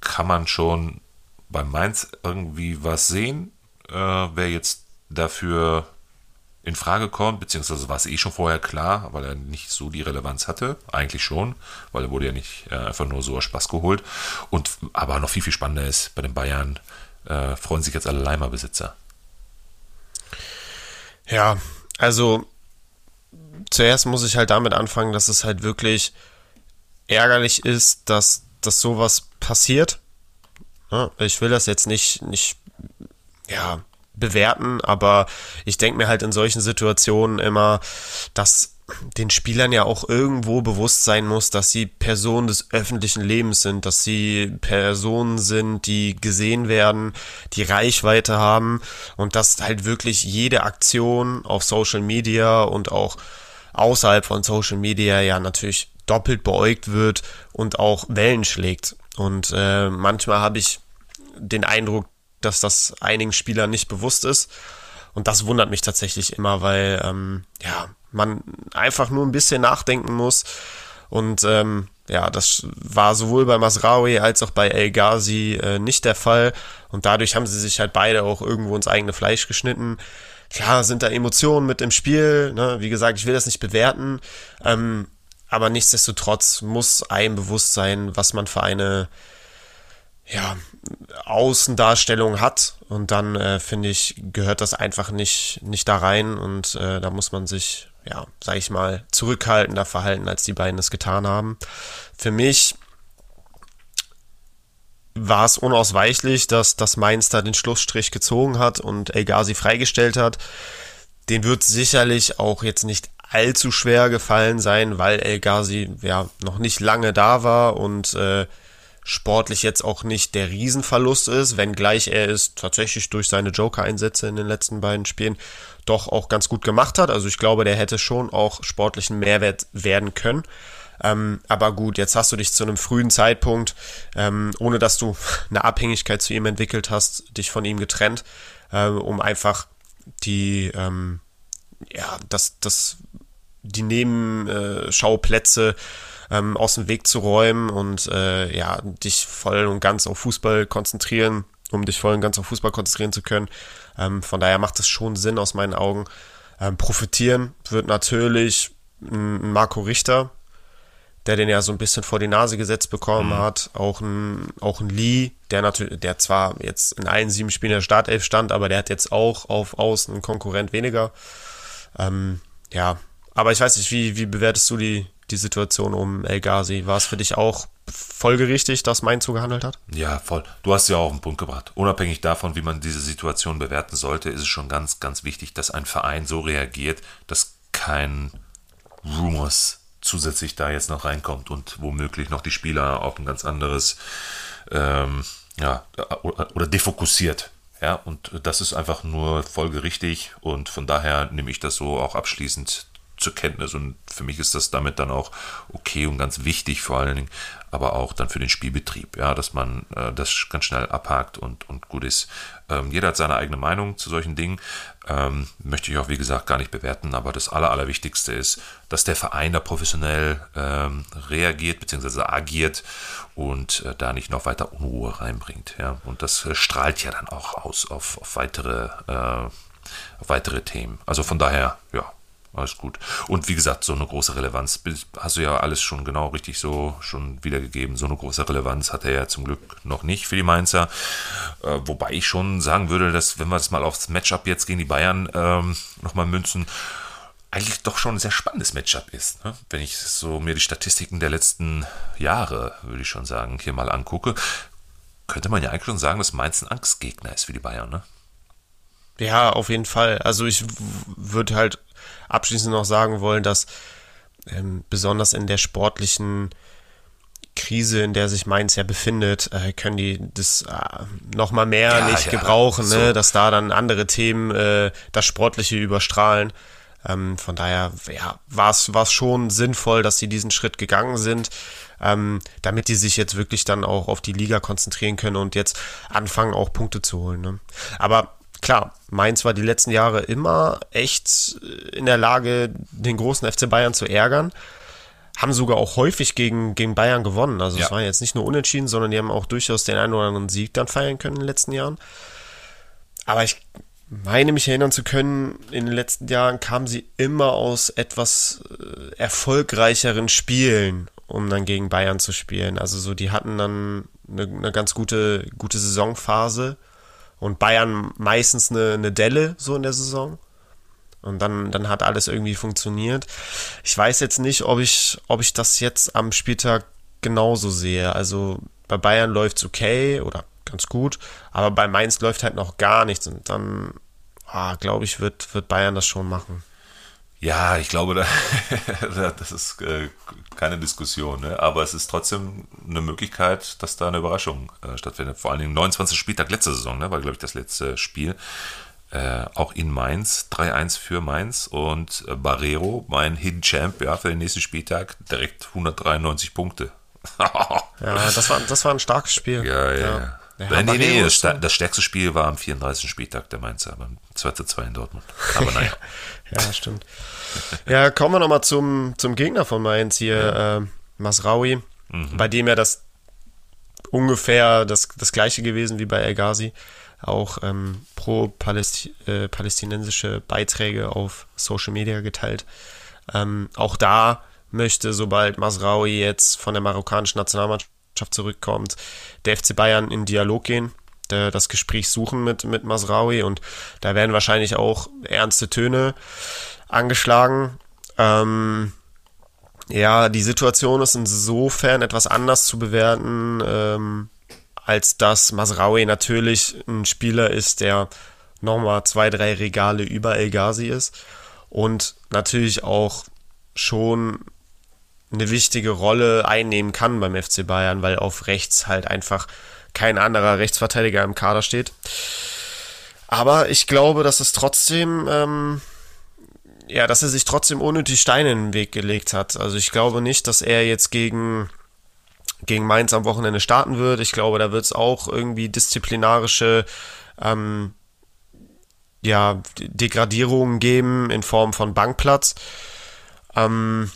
Speaker 1: Kann man schon bei Mainz irgendwie was sehen, äh, wer jetzt dafür in Frage kommt, beziehungsweise war es eh schon vorher klar, weil er nicht so die Relevanz hatte, eigentlich schon, weil er wurde ja nicht äh, einfach nur so aus Spaß geholt. Und aber noch viel, viel spannender ist, bei den Bayern äh, freuen sich jetzt alle Leimer-Besitzer.
Speaker 3: Ja, also zuerst muss ich halt damit anfangen, dass es halt wirklich ärgerlich ist, dass, dass sowas passiert. Ich will das jetzt nicht, nicht ja, bewerten, aber ich denke mir halt in solchen Situationen immer, dass den Spielern ja auch irgendwo bewusst sein muss, dass sie Personen des öffentlichen Lebens sind, dass sie Personen sind, die gesehen werden, die Reichweite haben und dass halt wirklich jede Aktion auf Social Media und auch außerhalb von Social Media ja natürlich doppelt beäugt wird und auch Wellen schlägt. Und äh, manchmal habe ich den Eindruck, dass das einigen Spielern nicht bewusst ist. Und das wundert mich tatsächlich immer, weil ähm, ja, man einfach nur ein bisschen nachdenken muss. Und ähm, ja, das war sowohl bei Masraoui als auch bei El Ghazi äh, nicht der Fall. Und dadurch haben sie sich halt beide auch irgendwo ins eigene Fleisch geschnitten. Klar sind da Emotionen mit im Spiel. Ne? Wie gesagt, ich will das nicht bewerten. Ähm, aber nichtsdestotrotz muss einem bewusst sein, was man für eine ja, Außendarstellung hat. Und dann äh, finde ich, gehört das einfach nicht, nicht da rein. Und äh, da muss man sich, ja, sag ich mal, zurückhaltender verhalten, als die beiden es getan haben. Für mich war es unausweichlich, dass, dass Mainz da den Schlussstrich gezogen hat und El Ghazi freigestellt hat. Den wird sicherlich auch jetzt nicht allzu schwer gefallen sein, weil El Ghazi ja noch nicht lange da war und äh, sportlich jetzt auch nicht der Riesenverlust ist, wenngleich er es tatsächlich durch seine Joker-Einsätze in den letzten beiden Spielen doch auch ganz gut gemacht hat. Also ich glaube, der hätte schon auch sportlichen Mehrwert werden können. Ähm, aber gut, jetzt hast du dich zu einem frühen Zeitpunkt, ähm, ohne dass du eine Abhängigkeit zu ihm entwickelt hast, dich von ihm getrennt, äh, um einfach die, ähm, ja, das, das, die Nebenschauplätze äh, ähm, aus dem Weg zu räumen und äh, ja, dich voll und ganz auf Fußball konzentrieren, um dich voll und ganz auf Fußball konzentrieren zu können. Ähm, von daher macht es schon Sinn aus meinen Augen. Ähm, profitieren wird natürlich ein Marco Richter, der den ja so ein bisschen vor die Nase gesetzt bekommen mhm. hat. Auch ein, auch ein Lee, der natürlich, der zwar jetzt in allen sieben Spielen der Startelf stand, aber der hat jetzt auch auf Außen einen Konkurrent weniger. Ähm, ja, aber ich weiß nicht, wie, wie bewertest du die, die Situation um El Ghazi? War es für dich auch folgerichtig, dass Mainz so gehandelt hat?
Speaker 1: Ja, voll. Du hast ja auch einen Punkt gebracht. Unabhängig davon, wie man diese Situation bewerten sollte, ist es schon ganz, ganz wichtig, dass ein Verein so reagiert, dass kein Rumors zusätzlich da jetzt noch reinkommt und womöglich noch die Spieler auf ein ganz anderes, ähm, ja, oder, defokussiert. Ja, und das ist einfach nur folgerichtig und von daher nehme ich das so auch abschließend zur Kenntnis und für mich ist das damit dann auch okay und ganz wichtig vor allen Dingen, aber auch dann für den Spielbetrieb, ja, dass man äh, das ganz schnell abhakt und, und gut ist. Ähm, jeder hat seine eigene Meinung zu solchen Dingen, ähm, möchte ich auch wie gesagt gar nicht bewerten, aber das Aller, Allerwichtigste ist, dass der Verein da professionell ähm, reagiert bzw. agiert und äh, da nicht noch weiter Unruhe reinbringt, ja, und das äh, strahlt ja dann auch aus auf, auf weitere, äh, auf weitere Themen. Also von daher, ja, alles gut. Und wie gesagt, so eine große Relevanz, hast du ja alles schon genau richtig so schon wiedergegeben. So eine große Relevanz hat er ja zum Glück noch nicht für die Mainzer. Äh, wobei ich schon sagen würde, dass, wenn wir das mal aufs Matchup jetzt gegen die Bayern ähm, nochmal münzen, eigentlich doch schon ein sehr spannendes Matchup ist. Ne? Wenn ich so mir die Statistiken der letzten Jahre, würde ich schon sagen, hier mal angucke, könnte man ja eigentlich schon sagen, dass Mainz ein Angstgegner ist für die Bayern, ne?
Speaker 3: Ja, auf jeden Fall. Also ich würde halt abschließend noch sagen wollen, dass ähm, besonders in der sportlichen Krise, in der sich Mainz ja befindet, äh, können die das äh, noch mal mehr ja, nicht ja, gebrauchen, so. ne? dass da dann andere Themen äh, das Sportliche überstrahlen. Ähm, von daher ja, war es schon sinnvoll, dass sie diesen Schritt gegangen sind, ähm, damit die sich jetzt wirklich dann auch auf die Liga konzentrieren können und jetzt anfangen, auch Punkte zu holen. Ne? Aber klar, Mainz war die letzten Jahre immer echt äh, in der Lage, den großen FC Bayern zu ärgern. Haben sogar auch häufig gegen, gegen Bayern gewonnen. Also ja. es war jetzt nicht nur unentschieden, sondern die haben auch durchaus den einen oder anderen Sieg dann feiern können in den letzten Jahren. Aber ich meine mich erinnern zu können, in den letzten Jahren kamen sie immer aus etwas äh, erfolgreicheren Spielen, um dann gegen Bayern zu spielen. Also so, die hatten dann eine, eine ganz gute, gute Saisonphase und Bayern meistens eine, eine Delle so in der Saison. Und dann, dann hat alles irgendwie funktioniert. Ich weiß jetzt nicht, ob ich, ob ich das jetzt am Spieltag genauso sehe. Also bei Bayern läuft es okay oder ganz gut, aber bei Mainz läuft halt noch gar nichts. Und dann, ah, glaube ich, wird, wird Bayern das schon machen.
Speaker 1: Ja, ich glaube, da, das ist äh, keine Diskussion, ne? aber es ist trotzdem eine Möglichkeit, dass da eine Überraschung äh, stattfindet. Vor allen Dingen 29. Spieltag letzte Saison, ne? war, glaube ich, das letzte Spiel. Äh, auch in Mainz, 3-1 für Mainz und äh, Barrero, mein Hidden Champ, ja, für den nächsten Spieltag direkt 193 Punkte.
Speaker 3: ja, das war, das war ein starkes Spiel.
Speaker 1: Ja, ja. ja. ja nee, nee, das, das, stärkste Spiel war am 34. Spieltag der Mainzer, beim 2-2 in Dortmund. Aber naja.
Speaker 3: ja, stimmt. Ja, kommen wir nochmal zum, zum Gegner von Mainz hier, ja. äh, Masraui, mhm. bei dem ja das ungefähr das, das gleiche gewesen wie bei El Ghazi. Auch ähm, pro-palästinensische äh, Beiträge auf Social Media geteilt. Ähm, auch da möchte, sobald Masraui jetzt von der marokkanischen Nationalmannschaft zurückkommt, der FC Bayern in Dialog gehen, das Gespräch suchen mit, mit Masraui und da werden wahrscheinlich auch ernste Töne angeschlagen. Ähm, ja, die Situation ist insofern etwas anders zu bewerten, ähm, als dass Masraoui natürlich ein Spieler ist, der nochmal zwei, drei Regale über El Ghazi ist und natürlich auch schon eine wichtige Rolle einnehmen kann beim FC Bayern, weil auf rechts halt einfach kein anderer Rechtsverteidiger im Kader steht. Aber ich glaube, dass es trotzdem ähm, ja, dass er sich trotzdem unnötig Steine in den Weg gelegt hat. Also ich glaube nicht, dass er jetzt gegen, gegen Mainz am Wochenende starten wird. Ich glaube, da wird es auch irgendwie disziplinarische ähm, ja, Degradierungen geben in Form von Bankplatz. Ähm,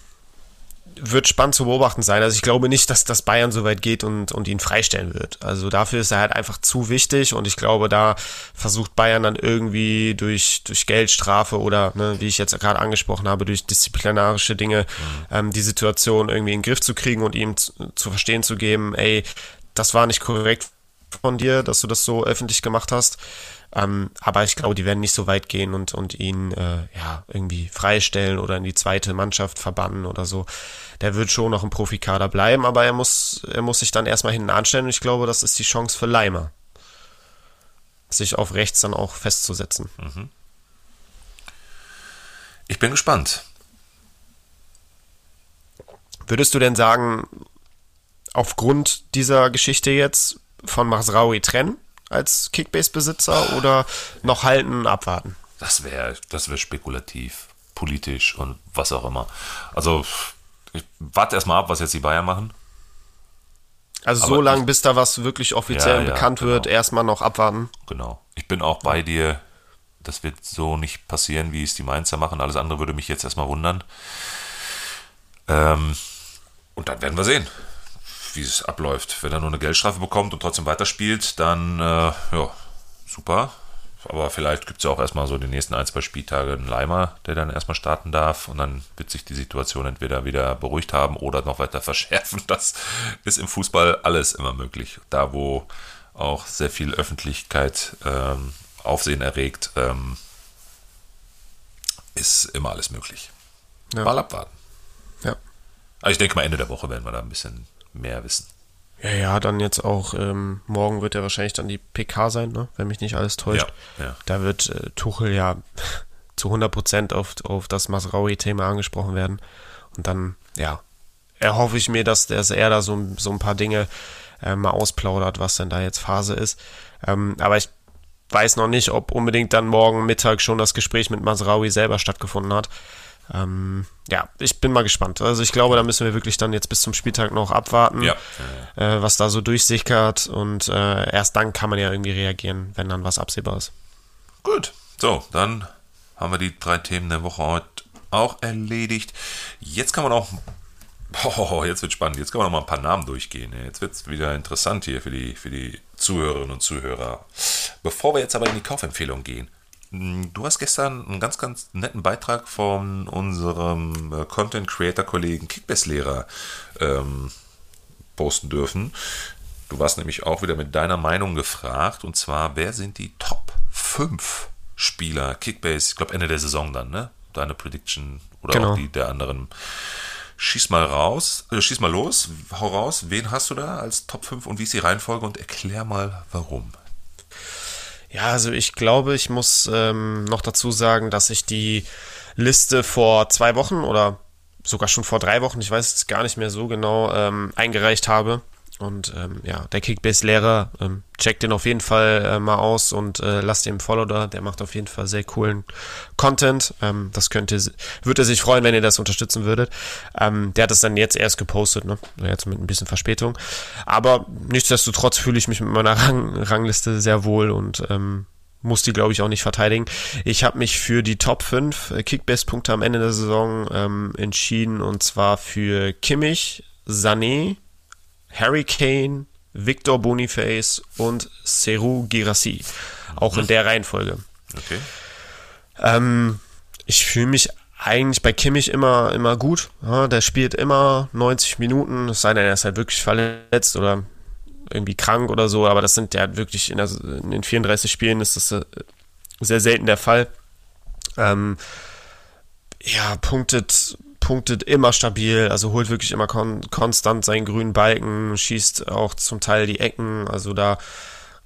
Speaker 3: wird spannend zu beobachten sein. Also ich glaube nicht, dass das Bayern so weit geht und, und ihn freistellen wird. Also dafür ist er halt einfach zu wichtig und ich glaube, da versucht Bayern dann irgendwie durch, durch Geldstrafe oder, ne, wie ich jetzt gerade angesprochen habe, durch disziplinarische Dinge mhm. ähm, die Situation irgendwie in den Griff zu kriegen und ihm zu, zu verstehen zu geben, ey, das war nicht korrekt von dir, dass du das so öffentlich gemacht hast. Ähm, aber ich glaube, die werden nicht so weit gehen und, und ihn äh, ja irgendwie freistellen oder in die zweite Mannschaft verbannen oder so. Der wird schon noch im Profikader bleiben, aber er muss, er muss sich dann erstmal hinten anstellen und ich glaube, das ist die Chance für Leimer. Sich auf rechts dann auch festzusetzen. Mhm.
Speaker 1: Ich bin gespannt.
Speaker 3: Würdest du denn sagen, aufgrund dieser Geschichte jetzt von Masraui trennen? Als Kickbase-Besitzer oder noch halten, abwarten?
Speaker 1: Das wäre das wär spekulativ, politisch und was auch immer. Also, ich warte erstmal ab, was jetzt die Bayern machen.
Speaker 3: Also so lange, bis da was wirklich offiziell ja, ja, bekannt genau. wird, erstmal noch abwarten.
Speaker 1: Genau. Ich bin auch bei dir. Das wird so nicht passieren, wie es die Mainzer machen. Alles andere würde mich jetzt erstmal wundern. Ähm, und dann werden wir sehen wie es abläuft. Wenn er nur eine Geldstrafe bekommt und trotzdem weiterspielt, dann äh, ja, super. Aber vielleicht gibt es ja auch erstmal so die nächsten ein, zwei Spieltage einen Leimer, der dann erstmal starten darf und dann wird sich die Situation entweder wieder beruhigt haben oder noch weiter verschärfen. Das ist im Fußball alles immer möglich. Da, wo auch sehr viel Öffentlichkeit ähm, Aufsehen erregt, ähm, ist immer alles möglich. Ja. Mal abwarten. Ja. Aber ich denke mal, Ende der Woche werden wir da ein bisschen mehr wissen.
Speaker 3: Ja, ja, dann jetzt auch, ähm, morgen wird ja wahrscheinlich dann die PK sein, ne? wenn mich nicht alles täuscht. Ja, ja. Da wird äh, Tuchel ja zu 100% auf, auf das Masraui-Thema angesprochen werden. Und dann, ja, erhoffe ich mir, dass, dass er da so, so ein paar Dinge äh, mal ausplaudert, was denn da jetzt Phase ist. Ähm, aber ich weiß noch nicht, ob unbedingt dann morgen Mittag schon das Gespräch mit Masraui selber stattgefunden hat. Ähm, ja, ich bin mal gespannt. Also ich glaube, da müssen wir wirklich dann jetzt bis zum Spieltag noch abwarten, ja. äh, was da so durchsickert und äh, erst dann kann man ja irgendwie reagieren, wenn dann was absehbar ist.
Speaker 1: Gut, so, dann haben wir die drei Themen der Woche heute auch erledigt. Jetzt kann man auch Oh, jetzt wird spannend. Jetzt können wir noch mal ein paar Namen durchgehen. Jetzt wird es wieder interessant hier für die, für die Zuhörerinnen und Zuhörer. Bevor wir jetzt aber in die Kaufempfehlung gehen, du hast gestern einen ganz, ganz netten Beitrag von unserem äh, Content Creator Kollegen Kickbass-Lehrer ähm, posten dürfen. Du warst nämlich auch wieder mit deiner Meinung gefragt und zwar, wer sind die Top 5 Spieler Kickbase, ich glaube Ende der Saison dann, ne? Deine Prediction oder genau. auch die der anderen. Schieß mal raus, äh, schieß mal los, hau raus, wen hast du da als Top 5 und wie ist die Reihenfolge und erklär mal warum.
Speaker 3: Ja, also ich glaube, ich muss ähm, noch dazu sagen, dass ich die Liste vor zwei Wochen oder sogar schon vor drei Wochen, ich weiß es gar nicht mehr so genau, ähm, eingereicht habe. Und ähm, ja, der Kickbase-Lehrer, ähm, checkt den auf jeden Fall äh, mal aus und äh, lasst ihm Follow da. Der macht auf jeden Fall sehr coolen Content. Ähm, das könnte, würde sich freuen, wenn ihr das unterstützen würdet. Ähm, der hat das dann jetzt erst gepostet, ne? Jetzt mit ein bisschen Verspätung. Aber nichtsdestotrotz fühle ich mich mit meiner Rang Rangliste sehr wohl und ähm, muss die, glaube ich, auch nicht verteidigen. Ich habe mich für die Top 5 äh, Kickbase-Punkte am Ende der Saison ähm, entschieden und zwar für Kimmich, Sané, Harry Kane, Victor Boniface und Seru Girassi. Auch in der Reihenfolge. Okay. Ähm, ich fühle mich eigentlich bei Kimmich immer, immer gut. Ja, der spielt immer 90 Minuten, es sei denn, er ist halt wirklich verletzt oder irgendwie krank oder so, aber das sind ja wirklich in, der, in den 34 Spielen ist das äh, sehr selten der Fall. Ähm, ja, punktet punktet immer stabil, also holt wirklich immer kon konstant seinen grünen Balken, schießt auch zum Teil die Ecken, also da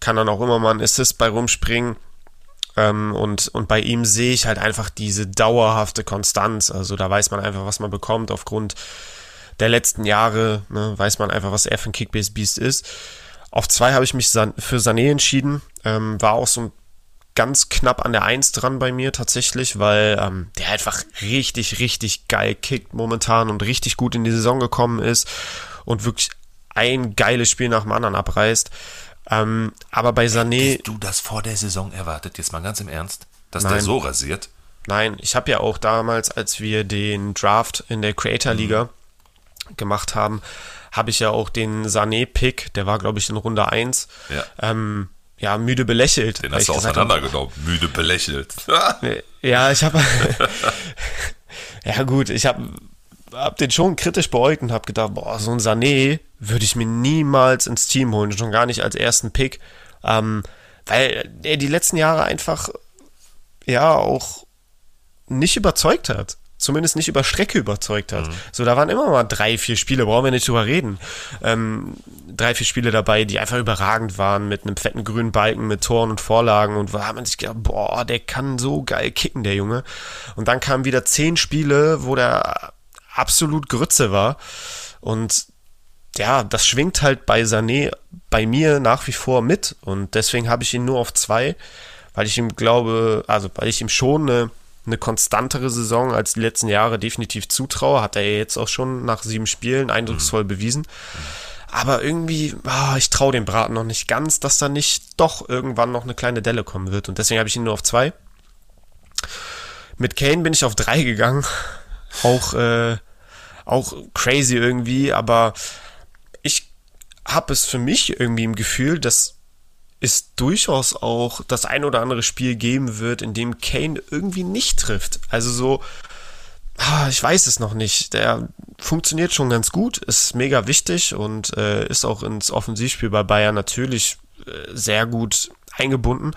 Speaker 3: kann dann auch immer mal ein Assist bei rumspringen. Ähm, und, und bei ihm sehe ich halt einfach diese dauerhafte Konstanz. Also da weiß man einfach, was man bekommt aufgrund der letzten Jahre. Ne, weiß man einfach, was er für ein Kickbase-Beast ist. Auf zwei habe ich mich für Sané entschieden. Ähm, war auch so ein ganz knapp an der Eins dran bei mir tatsächlich, weil ähm, der einfach richtig, richtig geil kickt momentan und richtig gut in die Saison gekommen ist und wirklich ein geiles Spiel nach dem anderen abreißt. Ähm, aber bei Sané.
Speaker 1: Hättest du das vor der Saison erwartet? Jetzt mal ganz im Ernst, dass Nein. der so rasiert?
Speaker 3: Nein, ich habe ja auch damals, als wir den Draft in der Creator Liga mhm. gemacht haben, habe ich ja auch den Sané-Pick, der war, glaube ich, in Runde 1, ja. ähm, ja, müde belächelt.
Speaker 1: Den hast du auseinandergenommen, müde belächelt.
Speaker 3: ja, ich habe. ja, gut, ich habe hab den schon kritisch beäugt und habe gedacht, boah, so ein Sané würde ich mir niemals ins Team holen, schon gar nicht als ersten Pick, ähm, weil er die letzten Jahre einfach ja auch nicht überzeugt hat zumindest nicht über Strecke überzeugt hat. Mhm. So, da waren immer mal drei, vier Spiele, brauchen wir nicht drüber reden. Ähm, drei, vier Spiele dabei, die einfach überragend waren, mit einem fetten grünen Balken, mit Toren und Vorlagen und da hat man sich gedacht, boah, der kann so geil kicken, der Junge. Und dann kamen wieder zehn Spiele, wo der absolut Grütze war. Und ja, das schwingt halt bei Sané bei mir nach wie vor mit. Und deswegen habe ich ihn nur auf zwei, weil ich ihm glaube, also weil ich ihm schon eine eine konstantere Saison als die letzten Jahre definitiv zutraue. Hat er jetzt auch schon nach sieben Spielen eindrucksvoll mhm. bewiesen. Aber irgendwie, oh, ich traue dem Braten noch nicht ganz, dass da nicht doch irgendwann noch eine kleine Delle kommen wird. Und deswegen habe ich ihn nur auf zwei. Mit Kane bin ich auf drei gegangen. Auch, äh, auch crazy irgendwie, aber ich habe es für mich irgendwie im Gefühl, dass es durchaus auch das ein oder andere Spiel geben wird, in dem Kane irgendwie nicht trifft. Also so, ah, ich weiß es noch nicht. Der funktioniert schon ganz gut, ist mega wichtig und äh, ist auch ins Offensivspiel bei Bayern natürlich äh, sehr gut eingebunden.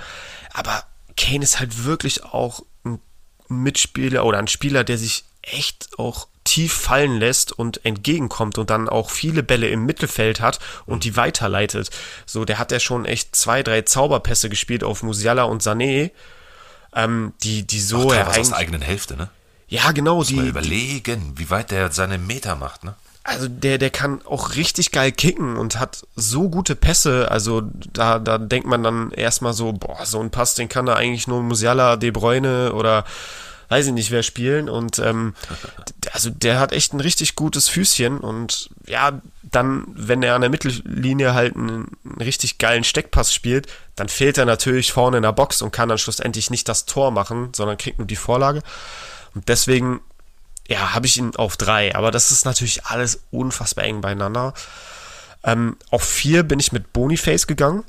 Speaker 3: Aber Kane ist halt wirklich auch ein Mitspieler oder ein Spieler, der sich echt auch tief fallen lässt und entgegenkommt und dann auch viele Bälle im Mittelfeld hat und die weiterleitet. So, der hat ja schon echt zwei, drei Zauberpässe gespielt auf Musiala und Sané, ähm, die, die so.
Speaker 1: Ach, er aus der eigenen Hälfte, ne?
Speaker 3: Ja, genau.
Speaker 1: Muss die, mal überlegen, wie weit der seine Meter macht, ne?
Speaker 3: Also der, der kann auch richtig geil kicken und hat so gute Pässe. Also da, da denkt man dann erstmal so, boah, so ein Pass, den kann da eigentlich nur Musiala, De Bruyne oder weiß ich nicht wer spielen und ähm, also der hat echt ein richtig gutes Füßchen und ja, dann, wenn er an der Mittellinie halt einen, einen richtig geilen Steckpass spielt, dann fehlt er natürlich vorne in der Box und kann dann schlussendlich nicht das Tor machen, sondern kriegt nur die Vorlage. Und deswegen, ja, habe ich ihn auf drei, aber das ist natürlich alles unfassbar eng beieinander. Ähm, auf vier bin ich mit Boniface gegangen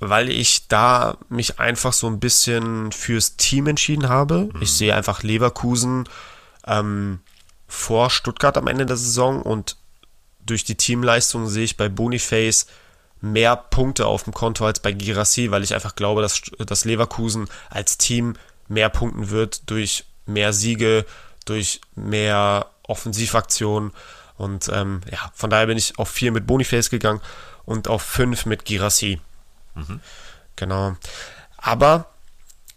Speaker 3: weil ich da mich einfach so ein bisschen fürs Team entschieden habe. Mhm. Ich sehe einfach Leverkusen ähm, vor Stuttgart am Ende der Saison und durch die Teamleistung sehe ich bei Boniface mehr Punkte auf dem Konto als bei Girassi, weil ich einfach glaube, dass, dass Leverkusen als Team mehr punkten wird durch mehr Siege, durch mehr Offensivaktionen. Und ähm, ja, von daher bin ich auf vier mit Boniface gegangen und auf fünf mit Girassi. Mhm. Genau. Aber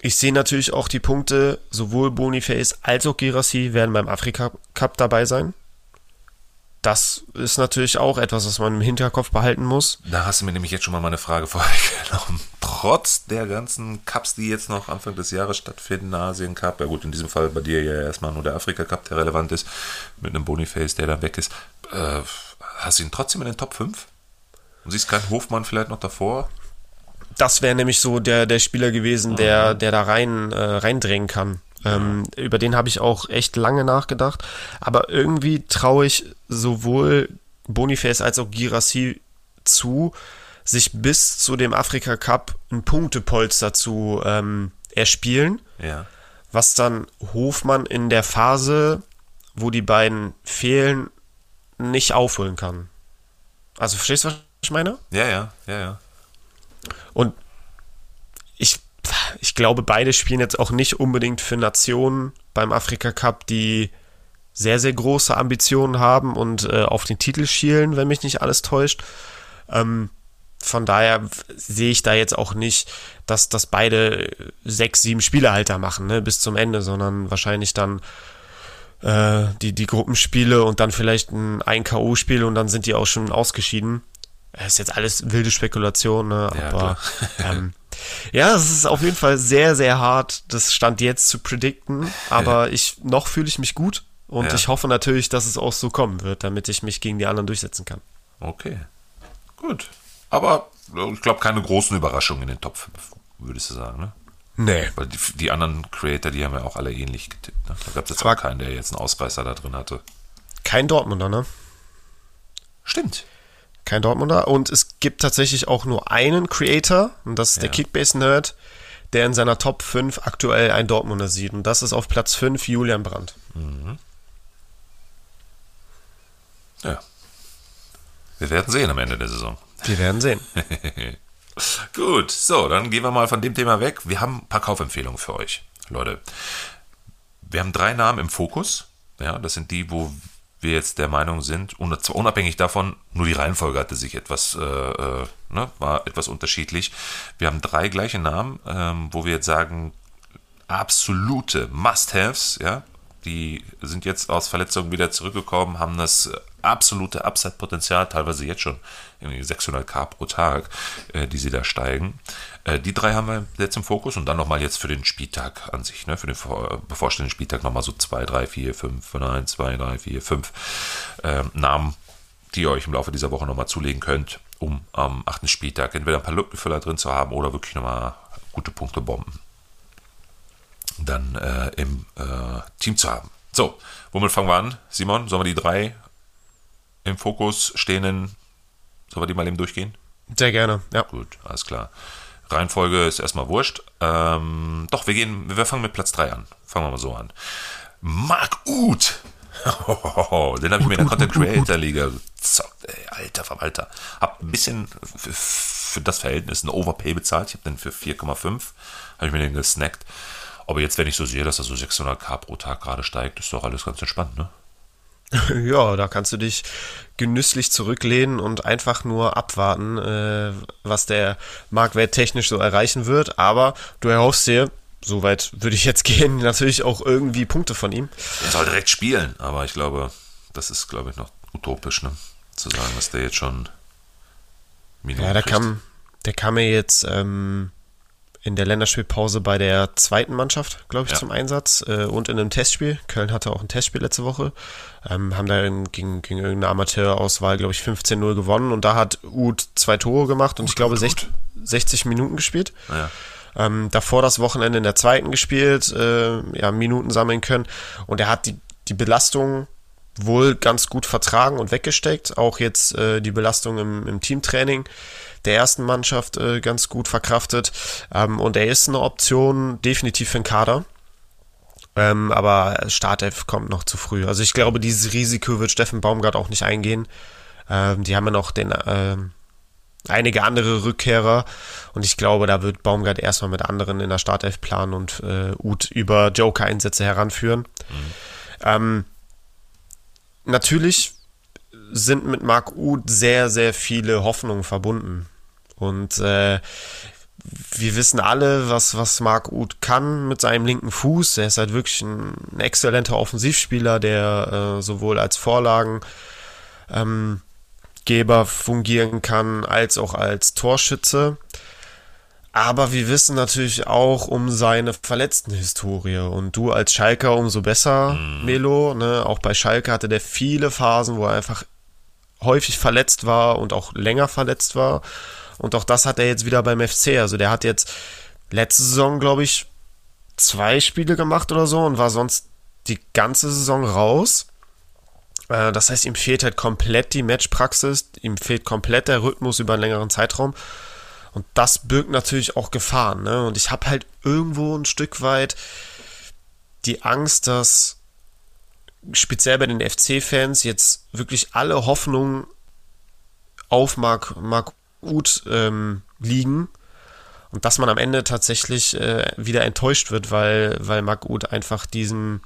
Speaker 3: ich sehe natürlich auch die Punkte, sowohl Boniface als auch Girassi werden beim Afrika Cup dabei sein. Das ist natürlich auch etwas, was man im Hinterkopf behalten muss.
Speaker 1: Da hast du mir nämlich jetzt schon mal meine Frage vorweggenommen. Trotz der ganzen Cups, die jetzt noch Anfang des Jahres stattfinden, Asien Cup, ja gut, in diesem Fall bei dir ja erstmal nur der Afrika Cup, der relevant ist, mit einem Boniface, der da weg ist. Äh, hast du ihn trotzdem in den Top 5? Und siehst keinen Hofmann vielleicht noch davor?
Speaker 3: Das wäre nämlich so der, der Spieler gewesen, der, mhm. der da rein äh, reindrängen kann. Ähm, über den habe ich auch echt lange nachgedacht. Aber irgendwie traue ich sowohl Boniface als auch Girassi zu, sich bis zu dem Afrika Cup ein Punktepolster zu ähm, erspielen.
Speaker 1: Ja.
Speaker 3: Was dann Hofmann in der Phase, wo die beiden fehlen, nicht aufholen kann. Also verstehst du, was ich meine?
Speaker 1: Ja, ja, ja, ja.
Speaker 3: Und ich, ich glaube, beide spielen jetzt auch nicht unbedingt für Nationen beim Afrika Cup, die sehr, sehr große Ambitionen haben und äh, auf den Titel schielen, wenn mich nicht alles täuscht. Ähm, von daher sehe ich da jetzt auch nicht, dass, dass beide sechs, sieben Spielehalter machen, ne, bis zum Ende, sondern wahrscheinlich dann äh, die, die Gruppenspiele und dann vielleicht ein, ein K.O.-Spiel und dann sind die auch schon ausgeschieden. Das ist jetzt alles wilde Spekulation, ne? Ja, aber ähm, ja, es ist auf jeden Fall sehr, sehr hart, das Stand jetzt zu predikten. Aber ich noch fühle ich mich gut und ja. ich hoffe natürlich, dass es auch so kommen wird, damit ich mich gegen die anderen durchsetzen kann.
Speaker 1: Okay. Gut. Aber ich glaube, keine großen Überraschungen in den Top 5, würdest du sagen, ne?
Speaker 3: Nee.
Speaker 1: Weil die, die, anderen Creator, die haben ja auch alle ähnlich getippt. Ne? Da gab es jetzt aber auch keinen, der jetzt einen Ausreißer da drin hatte.
Speaker 3: Kein Dortmunder, ne?
Speaker 1: Stimmt.
Speaker 3: Kein Dortmunder. Und es gibt tatsächlich auch nur einen Creator, und das ist ja. der Kickbase-Nerd, der in seiner Top 5 aktuell einen Dortmunder sieht. Und das ist auf Platz 5 Julian Brandt. Mhm.
Speaker 1: Ja. Wir werden sehen am Ende der Saison.
Speaker 3: Wir werden sehen.
Speaker 1: Gut, so, dann gehen wir mal von dem Thema weg. Wir haben ein paar Kaufempfehlungen für euch, Leute. Wir haben drei Namen im Fokus. Ja, das sind die, wo wir jetzt der Meinung sind, unabhängig davon, nur die Reihenfolge hatte sich etwas, äh, äh, ne, war etwas unterschiedlich. Wir haben drei gleiche Namen, ähm, wo wir jetzt sagen, absolute Must-Haves, ja, die sind jetzt aus Verletzungen wieder zurückgekommen, haben das absolute Upside-Potenzial, teilweise jetzt schon 600k pro Tag, äh, die sie da steigen. Äh, die drei haben wir jetzt im Fokus und dann nochmal jetzt für den Spieltag an sich, ne, für den bevorstehenden Spieltag nochmal so 2, 3, 4, 5, 1, 2, 3, 4, 5 äh, Namen, die ihr euch im Laufe dieser Woche nochmal zulegen könnt, um am achten Spieltag entweder ein paar Lückenfüller drin zu haben oder wirklich nochmal gute Punkte bomben dann äh, im äh, Team zu haben. So, womit fangen wir an? Simon, sollen wir die drei im Fokus stehenden, sollen wir die mal eben durchgehen?
Speaker 3: Sehr gerne, ja.
Speaker 1: Gut, alles klar. Reihenfolge ist erstmal wurscht. Ähm, doch, wir gehen, wir fangen mit Platz 3 an. Fangen wir mal so an. Mark Uth. den habe ich mir in der Content Creator Liga gezockt, ey, alter Verwalter. Hab ein bisschen für, für das Verhältnis ein Overpay bezahlt. Ich habe den für 4,5, habe ich mir den gesnackt. Aber jetzt, wenn ich so sehe, dass er so 600k pro Tag gerade steigt, ist doch alles ganz entspannt, ne?
Speaker 3: Ja, da kannst du dich genüsslich zurücklehnen und einfach nur abwarten, äh, was der Marktwert technisch so erreichen wird. Aber du erhoffst dir, soweit würde ich jetzt gehen, natürlich auch irgendwie Punkte von ihm.
Speaker 1: Er soll direkt spielen, aber ich glaube, das ist, glaube ich, noch utopisch, ne? Zu sagen, dass der jetzt schon
Speaker 3: Minuten Ja, der kam, der kam mir jetzt ähm, in der Länderspielpause bei der zweiten Mannschaft, glaube ich, ja. zum Einsatz äh, und in einem Testspiel. Köln hatte auch ein Testspiel letzte Woche. Ähm, haben da gegen, gegen irgendeine Amateurauswahl, glaube ich, 15-0 gewonnen und da hat Uth zwei Tore gemacht und gut, ich glaube gut, 60, 60, Minuten gespielt.
Speaker 1: Ja.
Speaker 3: Ähm, davor das Wochenende in der zweiten gespielt, äh, ja, Minuten sammeln können und er hat die, die Belastung wohl ganz gut vertragen und weggesteckt. Auch jetzt äh, die Belastung im, im Teamtraining der ersten Mannschaft äh, ganz gut verkraftet. Ähm, und er ist eine Option definitiv für den Kader. Ähm, aber Startelf kommt noch zu früh. Also ich glaube, dieses Risiko wird Steffen Baumgart auch nicht eingehen. Ähm, die haben ja noch den, ähm, einige andere Rückkehrer und ich glaube, da wird Baumgart erstmal mit anderen in der Startelf planen und äh, Uth über Joker-Einsätze heranführen. Mhm. Ähm, natürlich sind mit Marc Uth sehr, sehr viele Hoffnungen verbunden. Und äh, wir wissen alle, was, was Marc Uth kann mit seinem linken Fuß. Er ist halt wirklich ein, ein exzellenter Offensivspieler, der äh, sowohl als Vorlagengeber ähm, fungieren kann, als auch als Torschütze. Aber wir wissen natürlich auch um seine verletzten Historie. Und du als Schalker umso besser, mhm. Melo. Ne? Auch bei Schalke hatte der viele Phasen, wo er einfach häufig verletzt war und auch länger verletzt war. Und auch das hat er jetzt wieder beim FC. Also der hat jetzt letzte Saison, glaube ich, zwei Spiele gemacht oder so und war sonst die ganze Saison raus. Äh, das heißt, ihm fehlt halt komplett die Matchpraxis, ihm fehlt komplett der Rhythmus über einen längeren Zeitraum. Und das birgt natürlich auch Gefahren. Ne? Und ich habe halt irgendwo ein Stück weit die Angst, dass speziell bei den FC-Fans jetzt wirklich alle Hoffnungen auf Mark, Mark Uth ähm, liegen und dass man am Ende tatsächlich äh, wieder enttäuscht wird, weil, weil Mark Uth einfach diesen,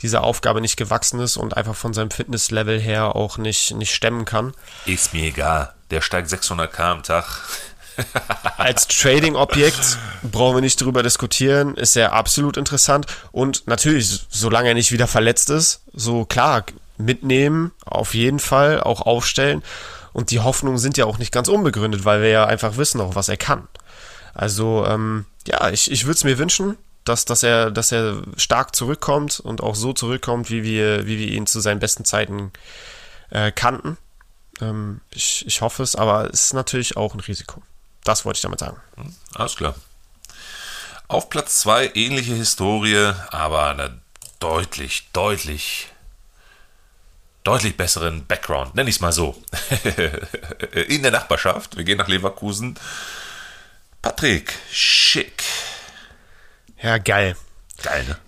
Speaker 3: dieser Aufgabe nicht gewachsen ist und einfach von seinem Fitnesslevel her auch nicht, nicht stemmen kann.
Speaker 1: Ist mir egal. Der steigt 600k am Tag.
Speaker 3: Als Trading-Objekt brauchen wir nicht drüber diskutieren, ist er absolut interessant und natürlich, solange er nicht wieder verletzt ist, so klar, mitnehmen, auf jeden Fall, auch aufstellen und die Hoffnungen sind ja auch nicht ganz unbegründet, weil wir ja einfach wissen auch, was er kann. Also, ähm, ja, ich, ich würde es mir wünschen, dass, dass, er, dass er stark zurückkommt und auch so zurückkommt, wie wir, wie wir ihn zu seinen besten Zeiten äh, kannten. Ähm, ich, ich hoffe es, aber es ist natürlich auch ein Risiko. Das wollte ich damit sagen.
Speaker 1: Hm, alles klar. Auf Platz 2 ähnliche Historie, aber eine deutlich, deutlich deutlich besseren Background, nenne ich es mal so, in der Nachbarschaft. Wir gehen nach Leverkusen. Patrick Schick.
Speaker 3: Ja, geil.
Speaker 1: Geil, ne?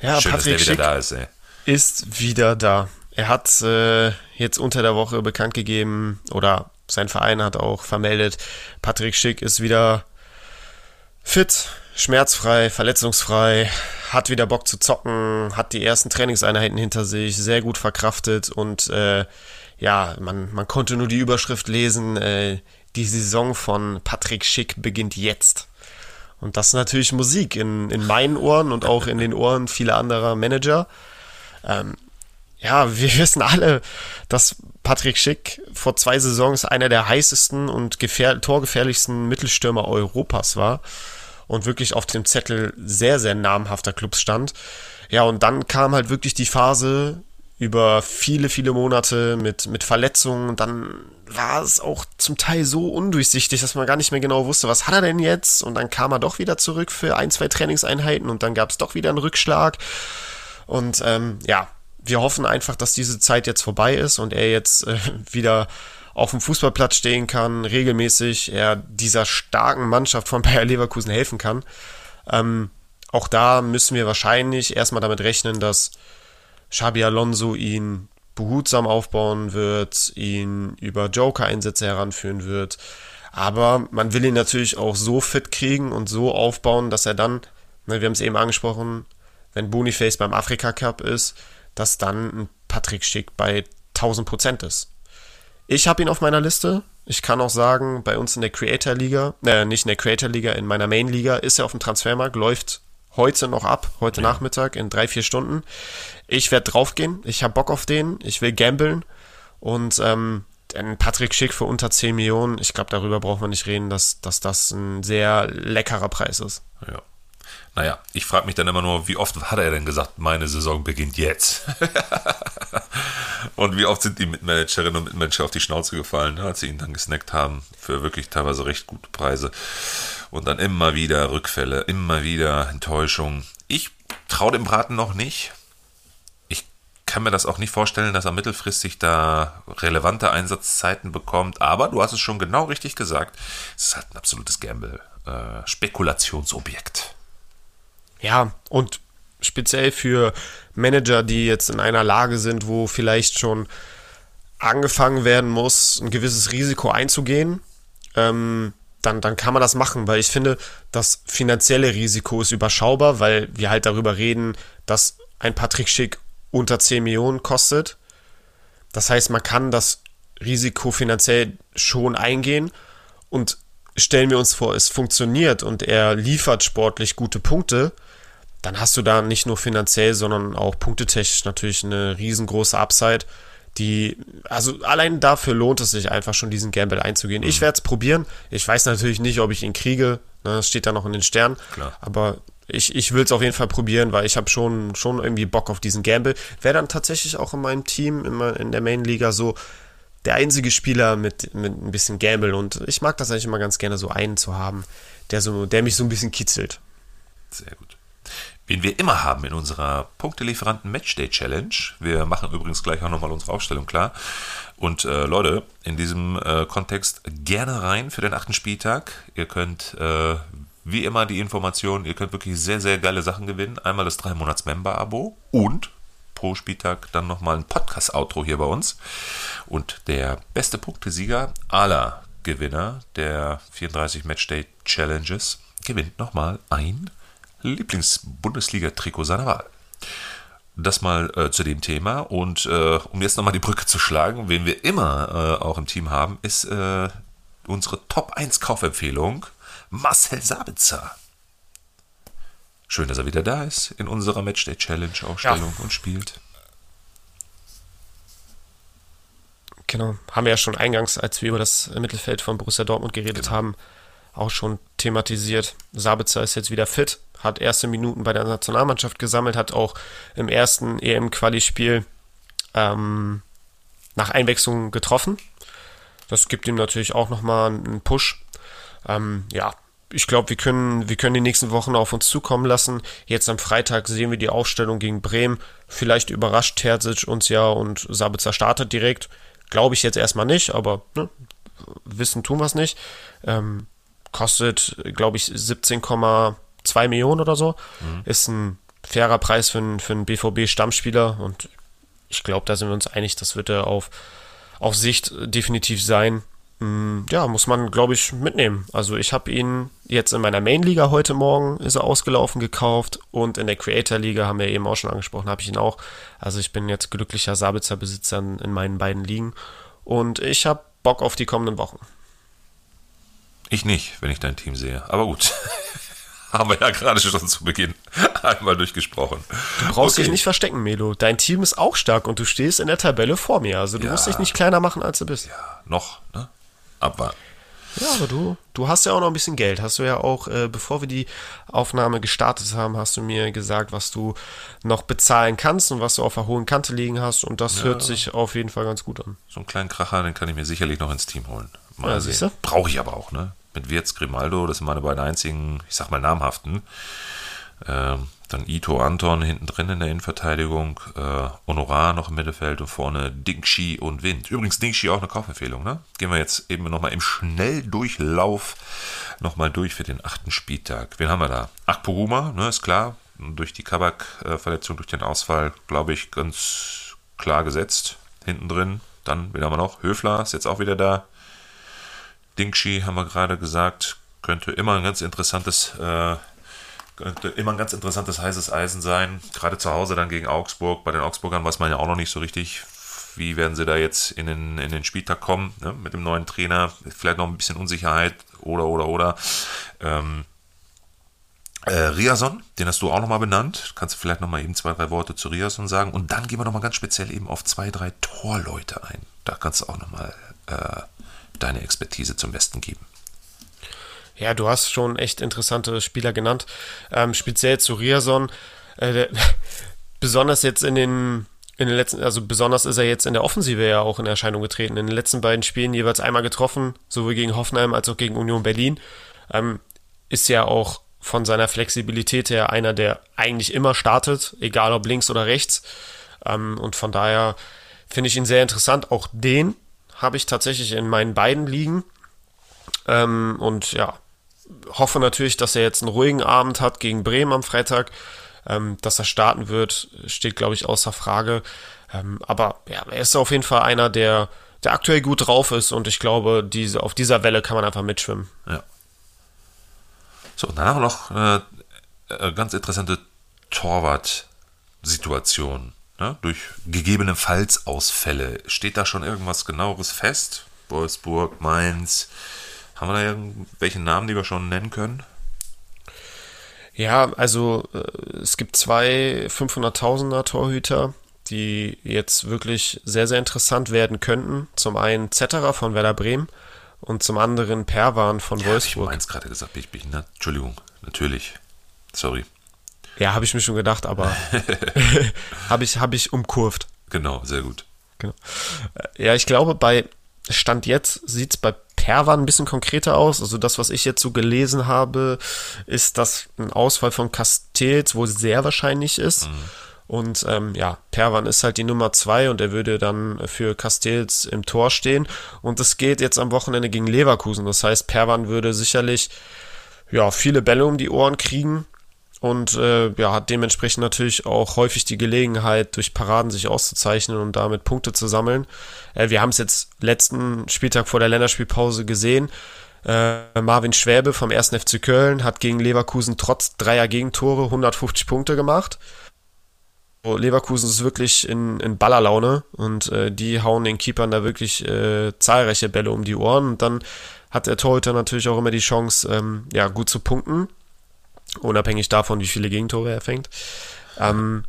Speaker 3: Ja, Schön, Patrick dass der wieder Schick da ist, ey. Ist wieder da. er hat äh, jetzt unter der Woche bekannt gegeben, oder sein Verein hat auch vermeldet, Patrick Schick ist wieder fit, schmerzfrei, verletzungsfrei, hat wieder Bock zu zocken, hat die ersten Trainingseinheiten hinter sich, sehr gut verkraftet und äh, ja, man, man konnte nur die Überschrift lesen, äh, die Saison von Patrick Schick beginnt jetzt. Und das ist natürlich Musik in, in meinen Ohren und auch in den Ohren vieler anderer Manager. Ähm, ja, wir wissen alle, dass Patrick Schick vor zwei Saisons einer der heißesten und torgefährlichsten Mittelstürmer Europas war und wirklich auf dem Zettel sehr, sehr namhafter Clubs stand. Ja, und dann kam halt wirklich die Phase über viele, viele Monate mit, mit Verletzungen. Dann war es auch zum Teil so undurchsichtig, dass man gar nicht mehr genau wusste, was hat er denn jetzt? Und dann kam er doch wieder zurück für ein, zwei Trainingseinheiten und dann gab es doch wieder einen Rückschlag. Und ähm, ja, wir hoffen einfach, dass diese Zeit jetzt vorbei ist und er jetzt äh, wieder auf dem Fußballplatz stehen kann, regelmäßig, er dieser starken Mannschaft von Bayer Leverkusen helfen kann. Ähm, auch da müssen wir wahrscheinlich erstmal damit rechnen, dass Xabi Alonso ihn behutsam aufbauen wird, ihn über Joker-Einsätze heranführen wird. Aber man will ihn natürlich auch so fit kriegen und so aufbauen, dass er dann, ne, wir haben es eben angesprochen, wenn Boniface beim Afrika Cup ist, dass dann ein Patrick Schick bei 1000 Prozent ist. Ich habe ihn auf meiner Liste. Ich kann auch sagen, bei uns in der Creator Liga, äh, nicht in der Creator Liga, in meiner Main Liga ist er auf dem Transfermarkt, läuft heute noch ab, heute ja. Nachmittag in drei, vier Stunden. Ich werde draufgehen, ich habe Bock auf den, ich will gambeln und ähm, ein Patrick Schick für unter 10 Millionen, ich glaube, darüber braucht man nicht reden, dass, dass das ein sehr leckerer Preis ist.
Speaker 1: Ja. Naja, ich frage mich dann immer nur, wie oft hat er denn gesagt, meine Saison beginnt jetzt? und wie oft sind die Mitmanagerinnen und Mitmanager auf die Schnauze gefallen, als sie ihn dann gesnackt haben für wirklich teilweise recht gute Preise. Und dann immer wieder Rückfälle, immer wieder Enttäuschung. Ich traue dem Braten noch nicht. Ich kann mir das auch nicht vorstellen, dass er mittelfristig da relevante Einsatzzeiten bekommt. Aber du hast es schon genau richtig gesagt. Es ist halt ein absolutes Gamble. Äh, Spekulationsobjekt.
Speaker 3: Ja, und speziell für Manager, die jetzt in einer Lage sind, wo vielleicht schon angefangen werden muss, ein gewisses Risiko einzugehen, ähm, dann, dann kann man das machen, weil ich finde, das finanzielle Risiko ist überschaubar, weil wir halt darüber reden, dass ein Patrick Schick unter 10 Millionen kostet. Das heißt, man kann das Risiko finanziell schon eingehen und stellen wir uns vor, es funktioniert und er liefert sportlich gute Punkte, dann hast du da nicht nur finanziell, sondern auch punktetechnisch natürlich eine riesengroße Upside, die, also allein dafür lohnt es sich einfach schon, diesen Gamble einzugehen. Mhm. Ich werde es probieren. Ich weiß natürlich nicht, ob ich ihn kriege. Ne, das steht da noch in den Sternen. Klar. Aber ich, ich will es auf jeden Fall probieren, weil ich habe schon, schon irgendwie Bock auf diesen Gamble. Wäre dann tatsächlich auch in meinem Team, immer in der Main-Liga so der einzige Spieler mit, mit ein bisschen Gamble. Und ich mag das eigentlich immer ganz gerne, so einen zu haben, der, so, der mich so ein bisschen kitzelt.
Speaker 1: Sehr gut wen wir immer haben in unserer Punktelieferanten Matchday Challenge. Wir machen übrigens gleich auch nochmal unsere Aufstellung klar. Und äh, Leute, in diesem äh, Kontext gerne rein für den achten Spieltag. Ihr könnt äh, wie immer die Informationen, ihr könnt wirklich sehr, sehr geile Sachen gewinnen. Einmal das 3-Monats-Member-Abo und pro Spieltag dann nochmal ein Podcast-Outro hier bei uns. Und der beste Punktesieger aller Gewinner der 34 Matchday Challenges gewinnt nochmal ein Lieblings-Bundesliga-Trikot seiner Wahl. Das mal äh, zu dem Thema. Und äh, um jetzt nochmal die Brücke zu schlagen, wen wir immer äh, auch im Team haben, ist äh, unsere Top 1 Kaufempfehlung Marcel Sabitzer. Schön, dass er wieder da ist in unserer Matchday Challenge Ausstellung ja. und spielt.
Speaker 3: Genau, haben wir ja schon eingangs, als wir über das Mittelfeld von Borussia Dortmund geredet genau. haben, auch schon thematisiert. Sabitzer ist jetzt wieder fit, hat erste Minuten bei der Nationalmannschaft gesammelt, hat auch im ersten EM-Quali-Spiel ähm, nach Einwechslung getroffen. Das gibt ihm natürlich auch nochmal einen Push. Ähm, ja, ich glaube, wir können, wir können die nächsten Wochen auf uns zukommen lassen. Jetzt am Freitag sehen wir die Aufstellung gegen Bremen. Vielleicht überrascht Terzic uns ja und Sabitzer startet direkt. Glaube ich jetzt erstmal nicht, aber ne, wissen tun wir es nicht. Ähm, kostet, glaube ich, 17,2 Millionen oder so. Mhm. Ist ein fairer Preis für einen, für einen BVB-Stammspieler und ich glaube, da sind wir uns einig, das wird er auf, auf Sicht definitiv sein. Hm, ja, muss man, glaube ich, mitnehmen. Also ich habe ihn jetzt in meiner Main-Liga heute Morgen ist er ausgelaufen gekauft und in der Creator-Liga haben wir eben auch schon angesprochen, habe ich ihn auch. Also ich bin jetzt glücklicher Sabitzer-Besitzer in meinen beiden Ligen und ich habe Bock auf die kommenden Wochen.
Speaker 1: Ich nicht, wenn ich dein Team sehe. Aber gut. haben wir ja gerade schon zu Beginn einmal durchgesprochen.
Speaker 3: Du brauchst okay. dich nicht verstecken, Melo. Dein Team ist auch stark und du stehst in der Tabelle vor mir. Also du ja. musst dich nicht kleiner machen, als du bist.
Speaker 1: Ja, noch, ne? Abwarten.
Speaker 3: Ja, aber du, du hast ja auch noch ein bisschen Geld. Hast du ja auch, äh, bevor wir die Aufnahme gestartet haben, hast du mir gesagt, was du noch bezahlen kannst und was du auf der hohen Kante liegen hast. Und das ja. hört sich auf jeden Fall ganz gut an.
Speaker 1: So einen kleinen Kracher, den kann ich mir sicherlich noch ins Team holen. Mal ja, sehen. Brauche ich aber auch, ne? Mit Wirtz, Grimaldo, das sind meine beiden einzigen, ich sag mal, namhaften. Ähm, dann Ito Anton hinten drin in der Innenverteidigung, äh, Honorar noch im Mittelfeld und vorne Dingshi und Wind. Übrigens Dingshi auch eine Kaufempfehlung, ne? Gehen wir jetzt eben nochmal im Schnelldurchlauf nochmal durch für den achten Spieltag. Wen haben wir da? Akpoguma, ne, ist klar. Durch die Kabak-Verletzung, durch den Ausfall, glaube ich, ganz klar gesetzt. Hinten drin. Dann, wen haben wir noch? Höfler ist jetzt auch wieder da. Dingshi haben wir gerade gesagt, könnte immer ein ganz interessantes äh, könnte immer ein ganz interessantes heißes Eisen sein. Gerade zu Hause dann gegen Augsburg. Bei den Augsburgern weiß man ja auch noch nicht so richtig, wie werden sie da jetzt in den, in den Spieltag kommen, ne? mit dem neuen Trainer. Vielleicht noch ein bisschen Unsicherheit oder, oder, oder. Ähm, äh, Riason, den hast du auch nochmal benannt. Kannst du vielleicht nochmal eben zwei, drei Worte zu Riason sagen. Und dann gehen wir nochmal ganz speziell eben auf zwei, drei Torleute ein. Da kannst du auch nochmal äh, deine Expertise zum Besten geben.
Speaker 3: Ja, du hast schon echt interessante Spieler genannt. Ähm, speziell zu Riason. Äh, besonders jetzt in den, in den letzten, also besonders ist er jetzt in der Offensive ja auch in Erscheinung getreten. In den letzten beiden Spielen jeweils einmal getroffen, sowohl gegen Hoffenheim als auch gegen Union Berlin. Ähm, ist ja auch von seiner Flexibilität her einer, der eigentlich immer startet, egal ob links oder rechts. Ähm, und von daher finde ich ihn sehr interessant. Auch den habe ich tatsächlich in meinen beiden Ligen. Ähm, und ja, hoffe natürlich, dass er jetzt einen ruhigen Abend hat gegen Bremen am Freitag. Ähm, dass er starten wird, steht, glaube ich, außer Frage. Ähm, aber ja, er ist auf jeden Fall einer, der, der aktuell gut drauf ist und ich glaube, diese, auf dieser Welle kann man einfach mitschwimmen.
Speaker 1: Ja. So, wir noch eine äh, ganz interessante Torwart-Situation. Ne? Durch gegebene Fallsausfälle. Steht da schon irgendwas genaueres fest? Wolfsburg, Mainz, haben wir da irgendwelche Namen, die wir schon nennen können?
Speaker 3: Ja, also äh, es gibt zwei 500.000er Torhüter, die jetzt wirklich sehr, sehr interessant werden könnten. Zum einen Zetterer von Werder Bremen und zum anderen Perwan von ja, Wolfsburg.
Speaker 1: Ich habe gerade gesagt, bin ich behindert. Entschuldigung, natürlich. Sorry.
Speaker 3: Ja, habe ich mir schon gedacht, aber habe ich, hab ich umkurvt.
Speaker 1: Genau, sehr gut. Genau.
Speaker 3: Ja, ich glaube, bei Stand jetzt sieht es bei Perwan ein bisschen konkreter aus. Also das, was ich jetzt so gelesen habe, ist, dass ein Ausfall von Castells wohl sehr wahrscheinlich ist. Mhm. Und ähm, ja, Perwan ist halt die Nummer zwei und er würde dann für Castells im Tor stehen. Und es geht jetzt am Wochenende gegen Leverkusen. Das heißt, Perwan würde sicherlich ja, viele Bälle um die Ohren kriegen und äh, ja, hat dementsprechend natürlich auch häufig die Gelegenheit, durch Paraden sich auszuzeichnen und damit Punkte zu sammeln. Äh, wir haben es jetzt letzten Spieltag vor der Länderspielpause gesehen. Äh, Marvin Schwäbe vom 1. FC Köln hat gegen Leverkusen trotz dreier Gegentore 150 Punkte gemacht. Leverkusen ist wirklich in, in Ballerlaune und äh, die hauen den Keepern da wirklich äh, zahlreiche Bälle um die Ohren. Und dann hat der Torhüter natürlich auch immer die Chance, ähm, ja, gut zu punkten unabhängig davon, wie viele Gegentore er fängt. Ähm,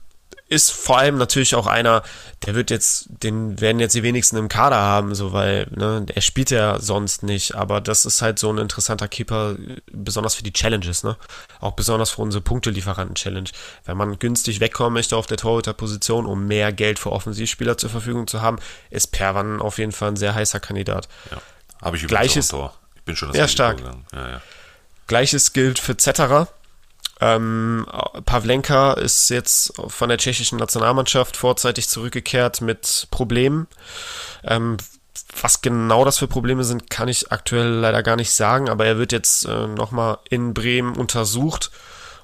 Speaker 3: ist vor allem natürlich auch einer, der wird jetzt, den werden jetzt die wenigsten im Kader haben, so weil, ne, er spielt ja sonst nicht, aber das ist halt so ein interessanter Keeper, besonders für die Challenges, ne? Auch besonders für unsere Punktelieferanten-Challenge. Wenn man günstig wegkommen möchte auf der Torhüter-Position, um mehr Geld für Offensivspieler zur Verfügung zu haben, ist Perwan auf jeden Fall ein sehr heißer Kandidat.
Speaker 1: Ja, habe ich
Speaker 3: Gleiches,
Speaker 1: Tor. Ich bin schon das
Speaker 3: Ja, stark. Ja, ja. Gleiches gilt für Zetterer. Ähm, Pavlenka ist jetzt von der tschechischen Nationalmannschaft vorzeitig zurückgekehrt mit Problemen. Ähm, was genau das für Probleme sind, kann ich aktuell leider gar nicht sagen, aber er wird jetzt äh, nochmal in Bremen untersucht,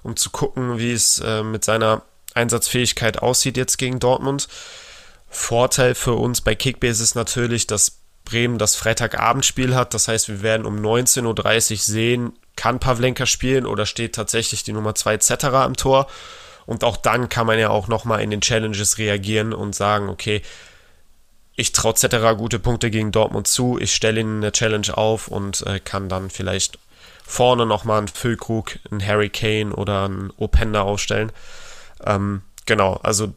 Speaker 3: um zu gucken, wie es äh, mit seiner Einsatzfähigkeit aussieht jetzt gegen Dortmund. Vorteil für uns bei Kickbase ist natürlich, dass Bremen das Freitagabendspiel hat. Das heißt, wir werden um 19.30 Uhr sehen, kann Pavlenka spielen oder steht tatsächlich die Nummer 2 Zetterer am Tor. Und auch dann kann man ja auch nochmal in den Challenges reagieren und sagen, okay, ich traue Zetterer gute Punkte gegen Dortmund zu, ich stelle ihnen eine Challenge auf und äh, kann dann vielleicht vorne nochmal einen Füllkrug, einen Harry Kane oder einen Openda aufstellen. Ähm, genau, also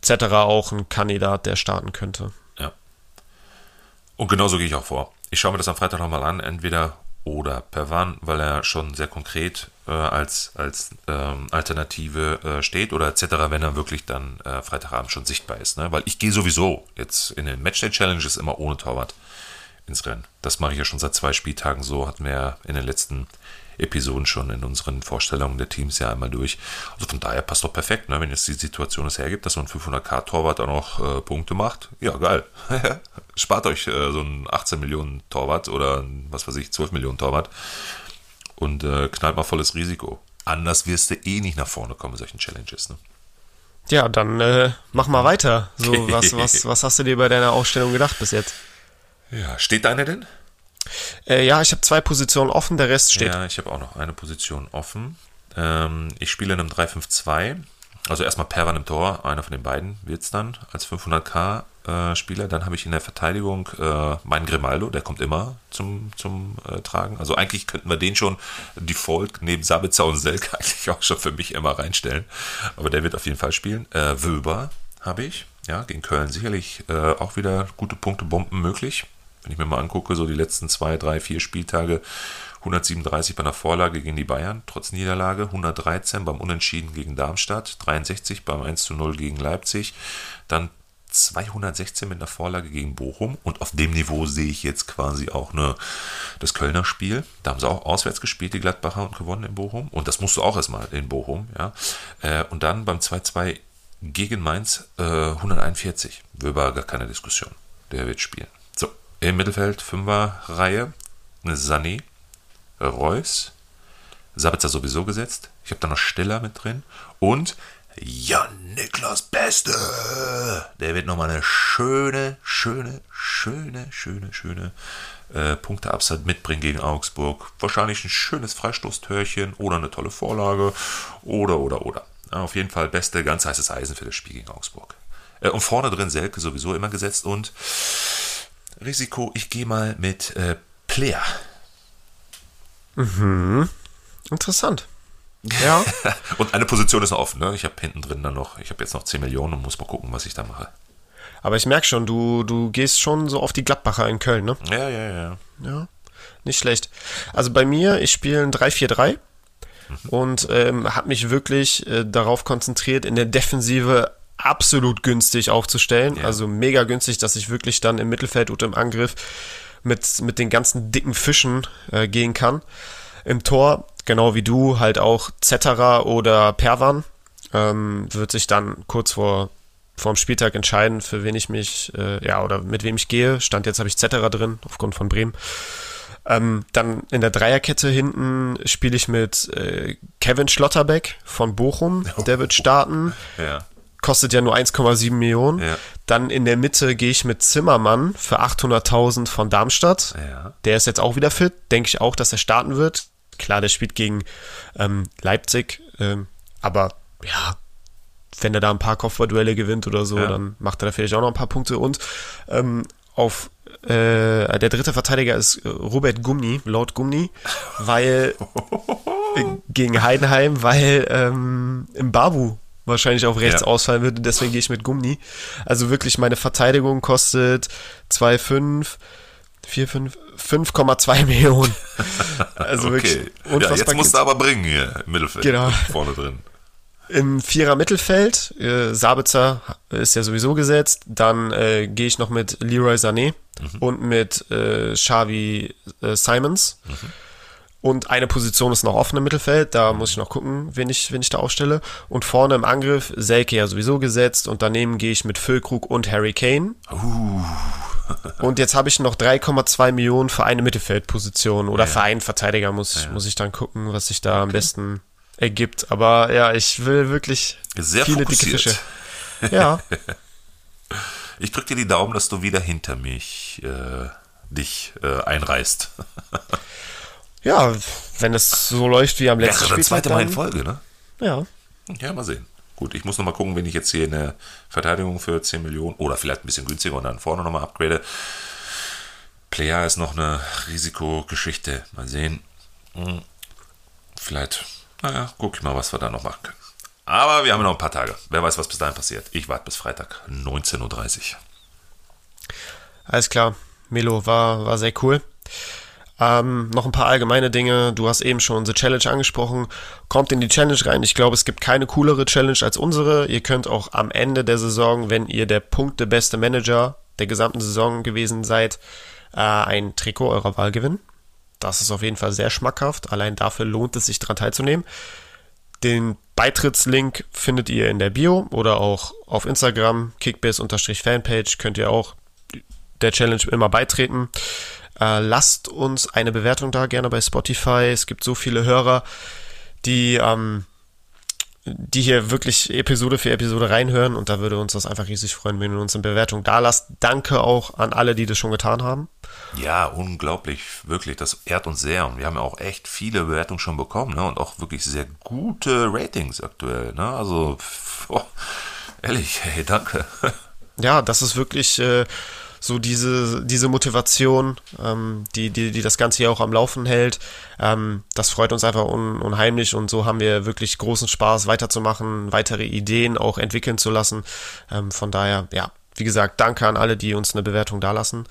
Speaker 3: Zetterer auch ein Kandidat, der starten könnte.
Speaker 1: Ja. Und genauso gehe ich auch vor. Ich schaue mir das am Freitag nochmal an, entweder oder Pervan, weil er schon sehr konkret äh, als, als ähm, Alternative äh, steht oder etc., wenn er wirklich dann äh, Freitagabend schon sichtbar ist. Ne? Weil ich gehe sowieso jetzt in den Matchday-Challenges immer ohne Torwart ins Rennen. Das mache ich ja schon seit zwei Spieltagen so, hatten wir ja in den letzten Episoden schon in unseren Vorstellungen der Teams ja einmal durch. Also von daher passt doch perfekt, ne? wenn jetzt die Situation es hergibt, dass so ein 500k-Torwart auch noch äh, Punkte macht. Ja, geil. Spart euch äh, so ein 18 Millionen Torwart oder was weiß ich, 12 Millionen Torwart und äh, knallt mal volles Risiko. Anders wirst du eh nicht nach vorne kommen in solchen Challenges. Ne?
Speaker 3: Ja, dann äh, mach mal weiter. So, was, was, was hast du dir bei deiner Ausstellung gedacht bis jetzt?
Speaker 1: Ja, steht deine denn?
Speaker 3: Äh, ja, ich habe zwei Positionen offen, der Rest steht.
Speaker 1: Ja, ich habe auch noch eine Position offen. Ähm, ich spiele in einem 3-5-2. Also erstmal Perwan im Tor, einer von den beiden wird es dann als 500k äh. Dann habe ich in der Verteidigung äh, meinen Grimaldo, der kommt immer zum, zum äh, Tragen. Also eigentlich könnten wir den schon default neben Sabitzer und Selk eigentlich auch schon für mich immer reinstellen. Aber der wird auf jeden Fall spielen. Äh, Wöber habe ich, ja, gegen Köln sicherlich äh, auch wieder gute Punkte, Bomben möglich wenn ich mir mal angucke, so die letzten zwei, drei, vier Spieltage, 137 bei einer Vorlage gegen die Bayern, trotz Niederlage, 113 beim Unentschieden gegen Darmstadt, 63 beim 1 zu 0 gegen Leipzig, dann 216 mit einer Vorlage gegen Bochum und auf dem Niveau sehe ich jetzt quasi auch eine, das Kölner Spiel. Da haben sie auch auswärts gespielt, die Gladbacher, und gewonnen in Bochum. Und das musst du auch erstmal in Bochum, ja. Äh, und dann beim 2-2 gegen Mainz äh, 141. Wöber gar keine Diskussion. Der wird spielen. Im Mittelfeld Fünferreihe Sané, Reus, Sabitzer sowieso gesetzt. Ich habe da noch Stiller mit drin. Und Jan Niklas Beste. Der wird nochmal eine schöne, schöne, schöne, schöne, schöne äh, Punkteabsatz mitbringen gegen Augsburg. Wahrscheinlich ein schönes Freistoßtörchen oder eine tolle Vorlage. Oder, oder, oder. Auf jeden Fall beste, ganz heißes Eisen für das Spiel gegen Augsburg. Äh, und vorne drin Selke sowieso immer gesetzt und Risiko, ich gehe mal mit äh, Player.
Speaker 3: Mhm. Interessant. Ja.
Speaker 1: und eine Position ist noch offen, ne? Ich habe hinten drin dann noch, ich habe jetzt noch 10 Millionen und muss mal gucken, was ich da mache.
Speaker 3: Aber ich merke schon, du, du gehst schon so auf die Gladbacher in Köln, ne?
Speaker 1: Ja, ja, ja.
Speaker 3: Ja, nicht schlecht. Also bei mir, ich spiele ein 3-4-3 mhm. und ähm, habe mich wirklich äh, darauf konzentriert, in der Defensive absolut günstig aufzustellen. Ja. Also mega günstig, dass ich wirklich dann im Mittelfeld und im Angriff mit, mit den ganzen dicken Fischen äh, gehen kann. Im Tor, genau wie du, halt auch Zetterer oder Perwan. Ähm, wird sich dann kurz vor vorm Spieltag entscheiden, für wen ich mich, äh, ja, oder mit wem ich gehe. Stand jetzt habe ich Zetterer drin, aufgrund von Bremen. Ähm, dann in der Dreierkette hinten spiele ich mit äh, Kevin Schlotterbeck von Bochum. Der wird starten.
Speaker 1: Ja
Speaker 3: kostet ja nur 1,7 Millionen.
Speaker 1: Ja.
Speaker 3: Dann in der Mitte gehe ich mit Zimmermann für 800.000 von Darmstadt.
Speaker 1: Ja.
Speaker 3: Der ist jetzt auch wieder fit. Denke ich auch, dass er starten wird. Klar, der spielt gegen ähm, Leipzig. Ähm, aber ja, wenn er da ein paar Kopfballduelle gewinnt oder so, ja. dann macht er da vielleicht auch noch ein paar Punkte. Und ähm, auf äh, der dritte Verteidiger ist Robert Gumni, laut Gumni, weil äh, gegen Heidenheim, weil ähm, im Babu wahrscheinlich auf rechts ja. ausfallen würde. Deswegen gehe ich mit Gummi. Also wirklich, meine Verteidigung kostet 2,5, 4,5, 5,2 Millionen.
Speaker 1: Also okay. wirklich unfassbar. Ja, jetzt musst du aber bringen hier im Mittelfeld.
Speaker 3: Genau.
Speaker 1: Vorne drin.
Speaker 3: Im Vierer Mittelfeld, äh, Sabitzer ist ja sowieso gesetzt. Dann äh, gehe ich noch mit Leroy Sané mhm. und mit äh, Xavi äh, Simons. Mhm. Und eine Position ist noch offen im Mittelfeld, da muss ich noch gucken, wen ich, wen ich da aufstelle. Und vorne im Angriff, Selke ja sowieso gesetzt und daneben gehe ich mit Füllkrug und Harry Kane.
Speaker 1: Uh.
Speaker 3: und jetzt habe ich noch 3,2 Millionen für eine Mittelfeldposition oder ja. für einen Verteidiger, muss, ja. muss ich dann gucken, was sich da okay. am besten ergibt. Aber ja, ich will wirklich
Speaker 1: Sehr
Speaker 3: viele
Speaker 1: fokussiert.
Speaker 3: dicke Fische. Ja.
Speaker 1: Ich drücke dir die Daumen, dass du wieder hinter mich äh, dich äh, einreißt.
Speaker 3: ja, wenn es so läuft wie am letzten
Speaker 1: Spiel. das zweite Mal in Folge, ne?
Speaker 3: Ja.
Speaker 1: Ja, mal sehen. Gut, ich muss noch mal gucken, wenn ich jetzt hier eine Verteidigung für 10 Millionen oder vielleicht ein bisschen günstiger und dann vorne nochmal upgrade. Player ist noch eine Risikogeschichte. Mal sehen. Hm. Vielleicht, naja, guck ich mal, was wir da noch machen können. Aber wir haben noch ein paar Tage. Wer weiß, was bis dahin passiert. Ich warte bis Freitag, 19.30 Uhr.
Speaker 3: Alles klar. Melo war, war sehr cool. Ähm, noch ein paar allgemeine Dinge. Du hast eben schon The Challenge angesprochen. Kommt in die Challenge rein. Ich glaube, es gibt keine coolere Challenge als unsere. Ihr könnt auch am Ende der Saison, wenn ihr der punktebeste Manager der gesamten Saison gewesen seid, äh, ein Trikot eurer Wahl gewinnen. Das ist auf jeden Fall sehr schmackhaft. Allein dafür lohnt es sich daran teilzunehmen. Den Beitrittslink findet ihr in der Bio oder auch auf Instagram, kickbase-fanpage, könnt ihr auch der Challenge immer beitreten. Äh, lasst uns eine Bewertung da, gerne bei Spotify. Es gibt so viele Hörer, die, ähm, die hier wirklich Episode für Episode reinhören und da würde uns das einfach riesig freuen, wenn ihr uns eine Bewertung da lasst. Danke auch an alle, die das schon getan haben.
Speaker 1: Ja, unglaublich, wirklich. Das ehrt uns sehr. Und wir haben ja auch echt viele Bewertungen schon bekommen ne? und auch wirklich sehr gute Ratings aktuell. Ne? Also, oh, ehrlich, hey, danke.
Speaker 3: Ja, das ist wirklich. Äh, so diese, diese Motivation, ähm, die, die, die das Ganze hier auch am Laufen hält. Ähm, das freut uns einfach un, unheimlich und so haben wir wirklich großen Spaß weiterzumachen, weitere Ideen auch entwickeln zu lassen. Ähm, von daher, ja, wie gesagt, danke an alle, die uns eine Bewertung dalassen.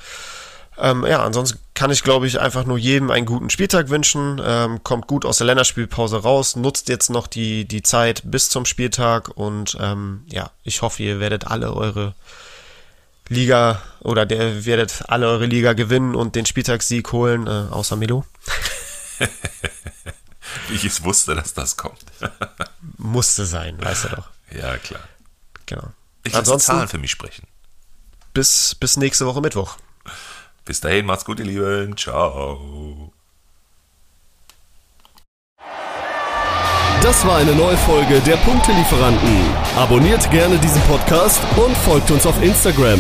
Speaker 3: Ähm, ja, ansonsten kann ich, glaube ich, einfach nur jedem einen guten Spieltag wünschen. Ähm, kommt gut aus der Länderspielpause raus, nutzt jetzt noch die, die Zeit bis zum Spieltag und ähm, ja, ich hoffe, ihr werdet alle eure Liga oder der werdet alle eure Liga gewinnen und den Spieltagssieg holen, äh, außer Milo.
Speaker 1: Wie ich es wusste, dass das kommt.
Speaker 3: Musste sein, weißt du doch.
Speaker 1: Ja, klar.
Speaker 3: Genau.
Speaker 1: Ich Ansonsten, Zahlen für mich sprechen.
Speaker 3: Bis, bis nächste Woche Mittwoch.
Speaker 1: Bis dahin, macht's gut, ihr Lieben. Ciao.
Speaker 2: Das war eine neue Folge der Punktelieferanten. Abonniert gerne diesen Podcast und folgt uns auf Instagram.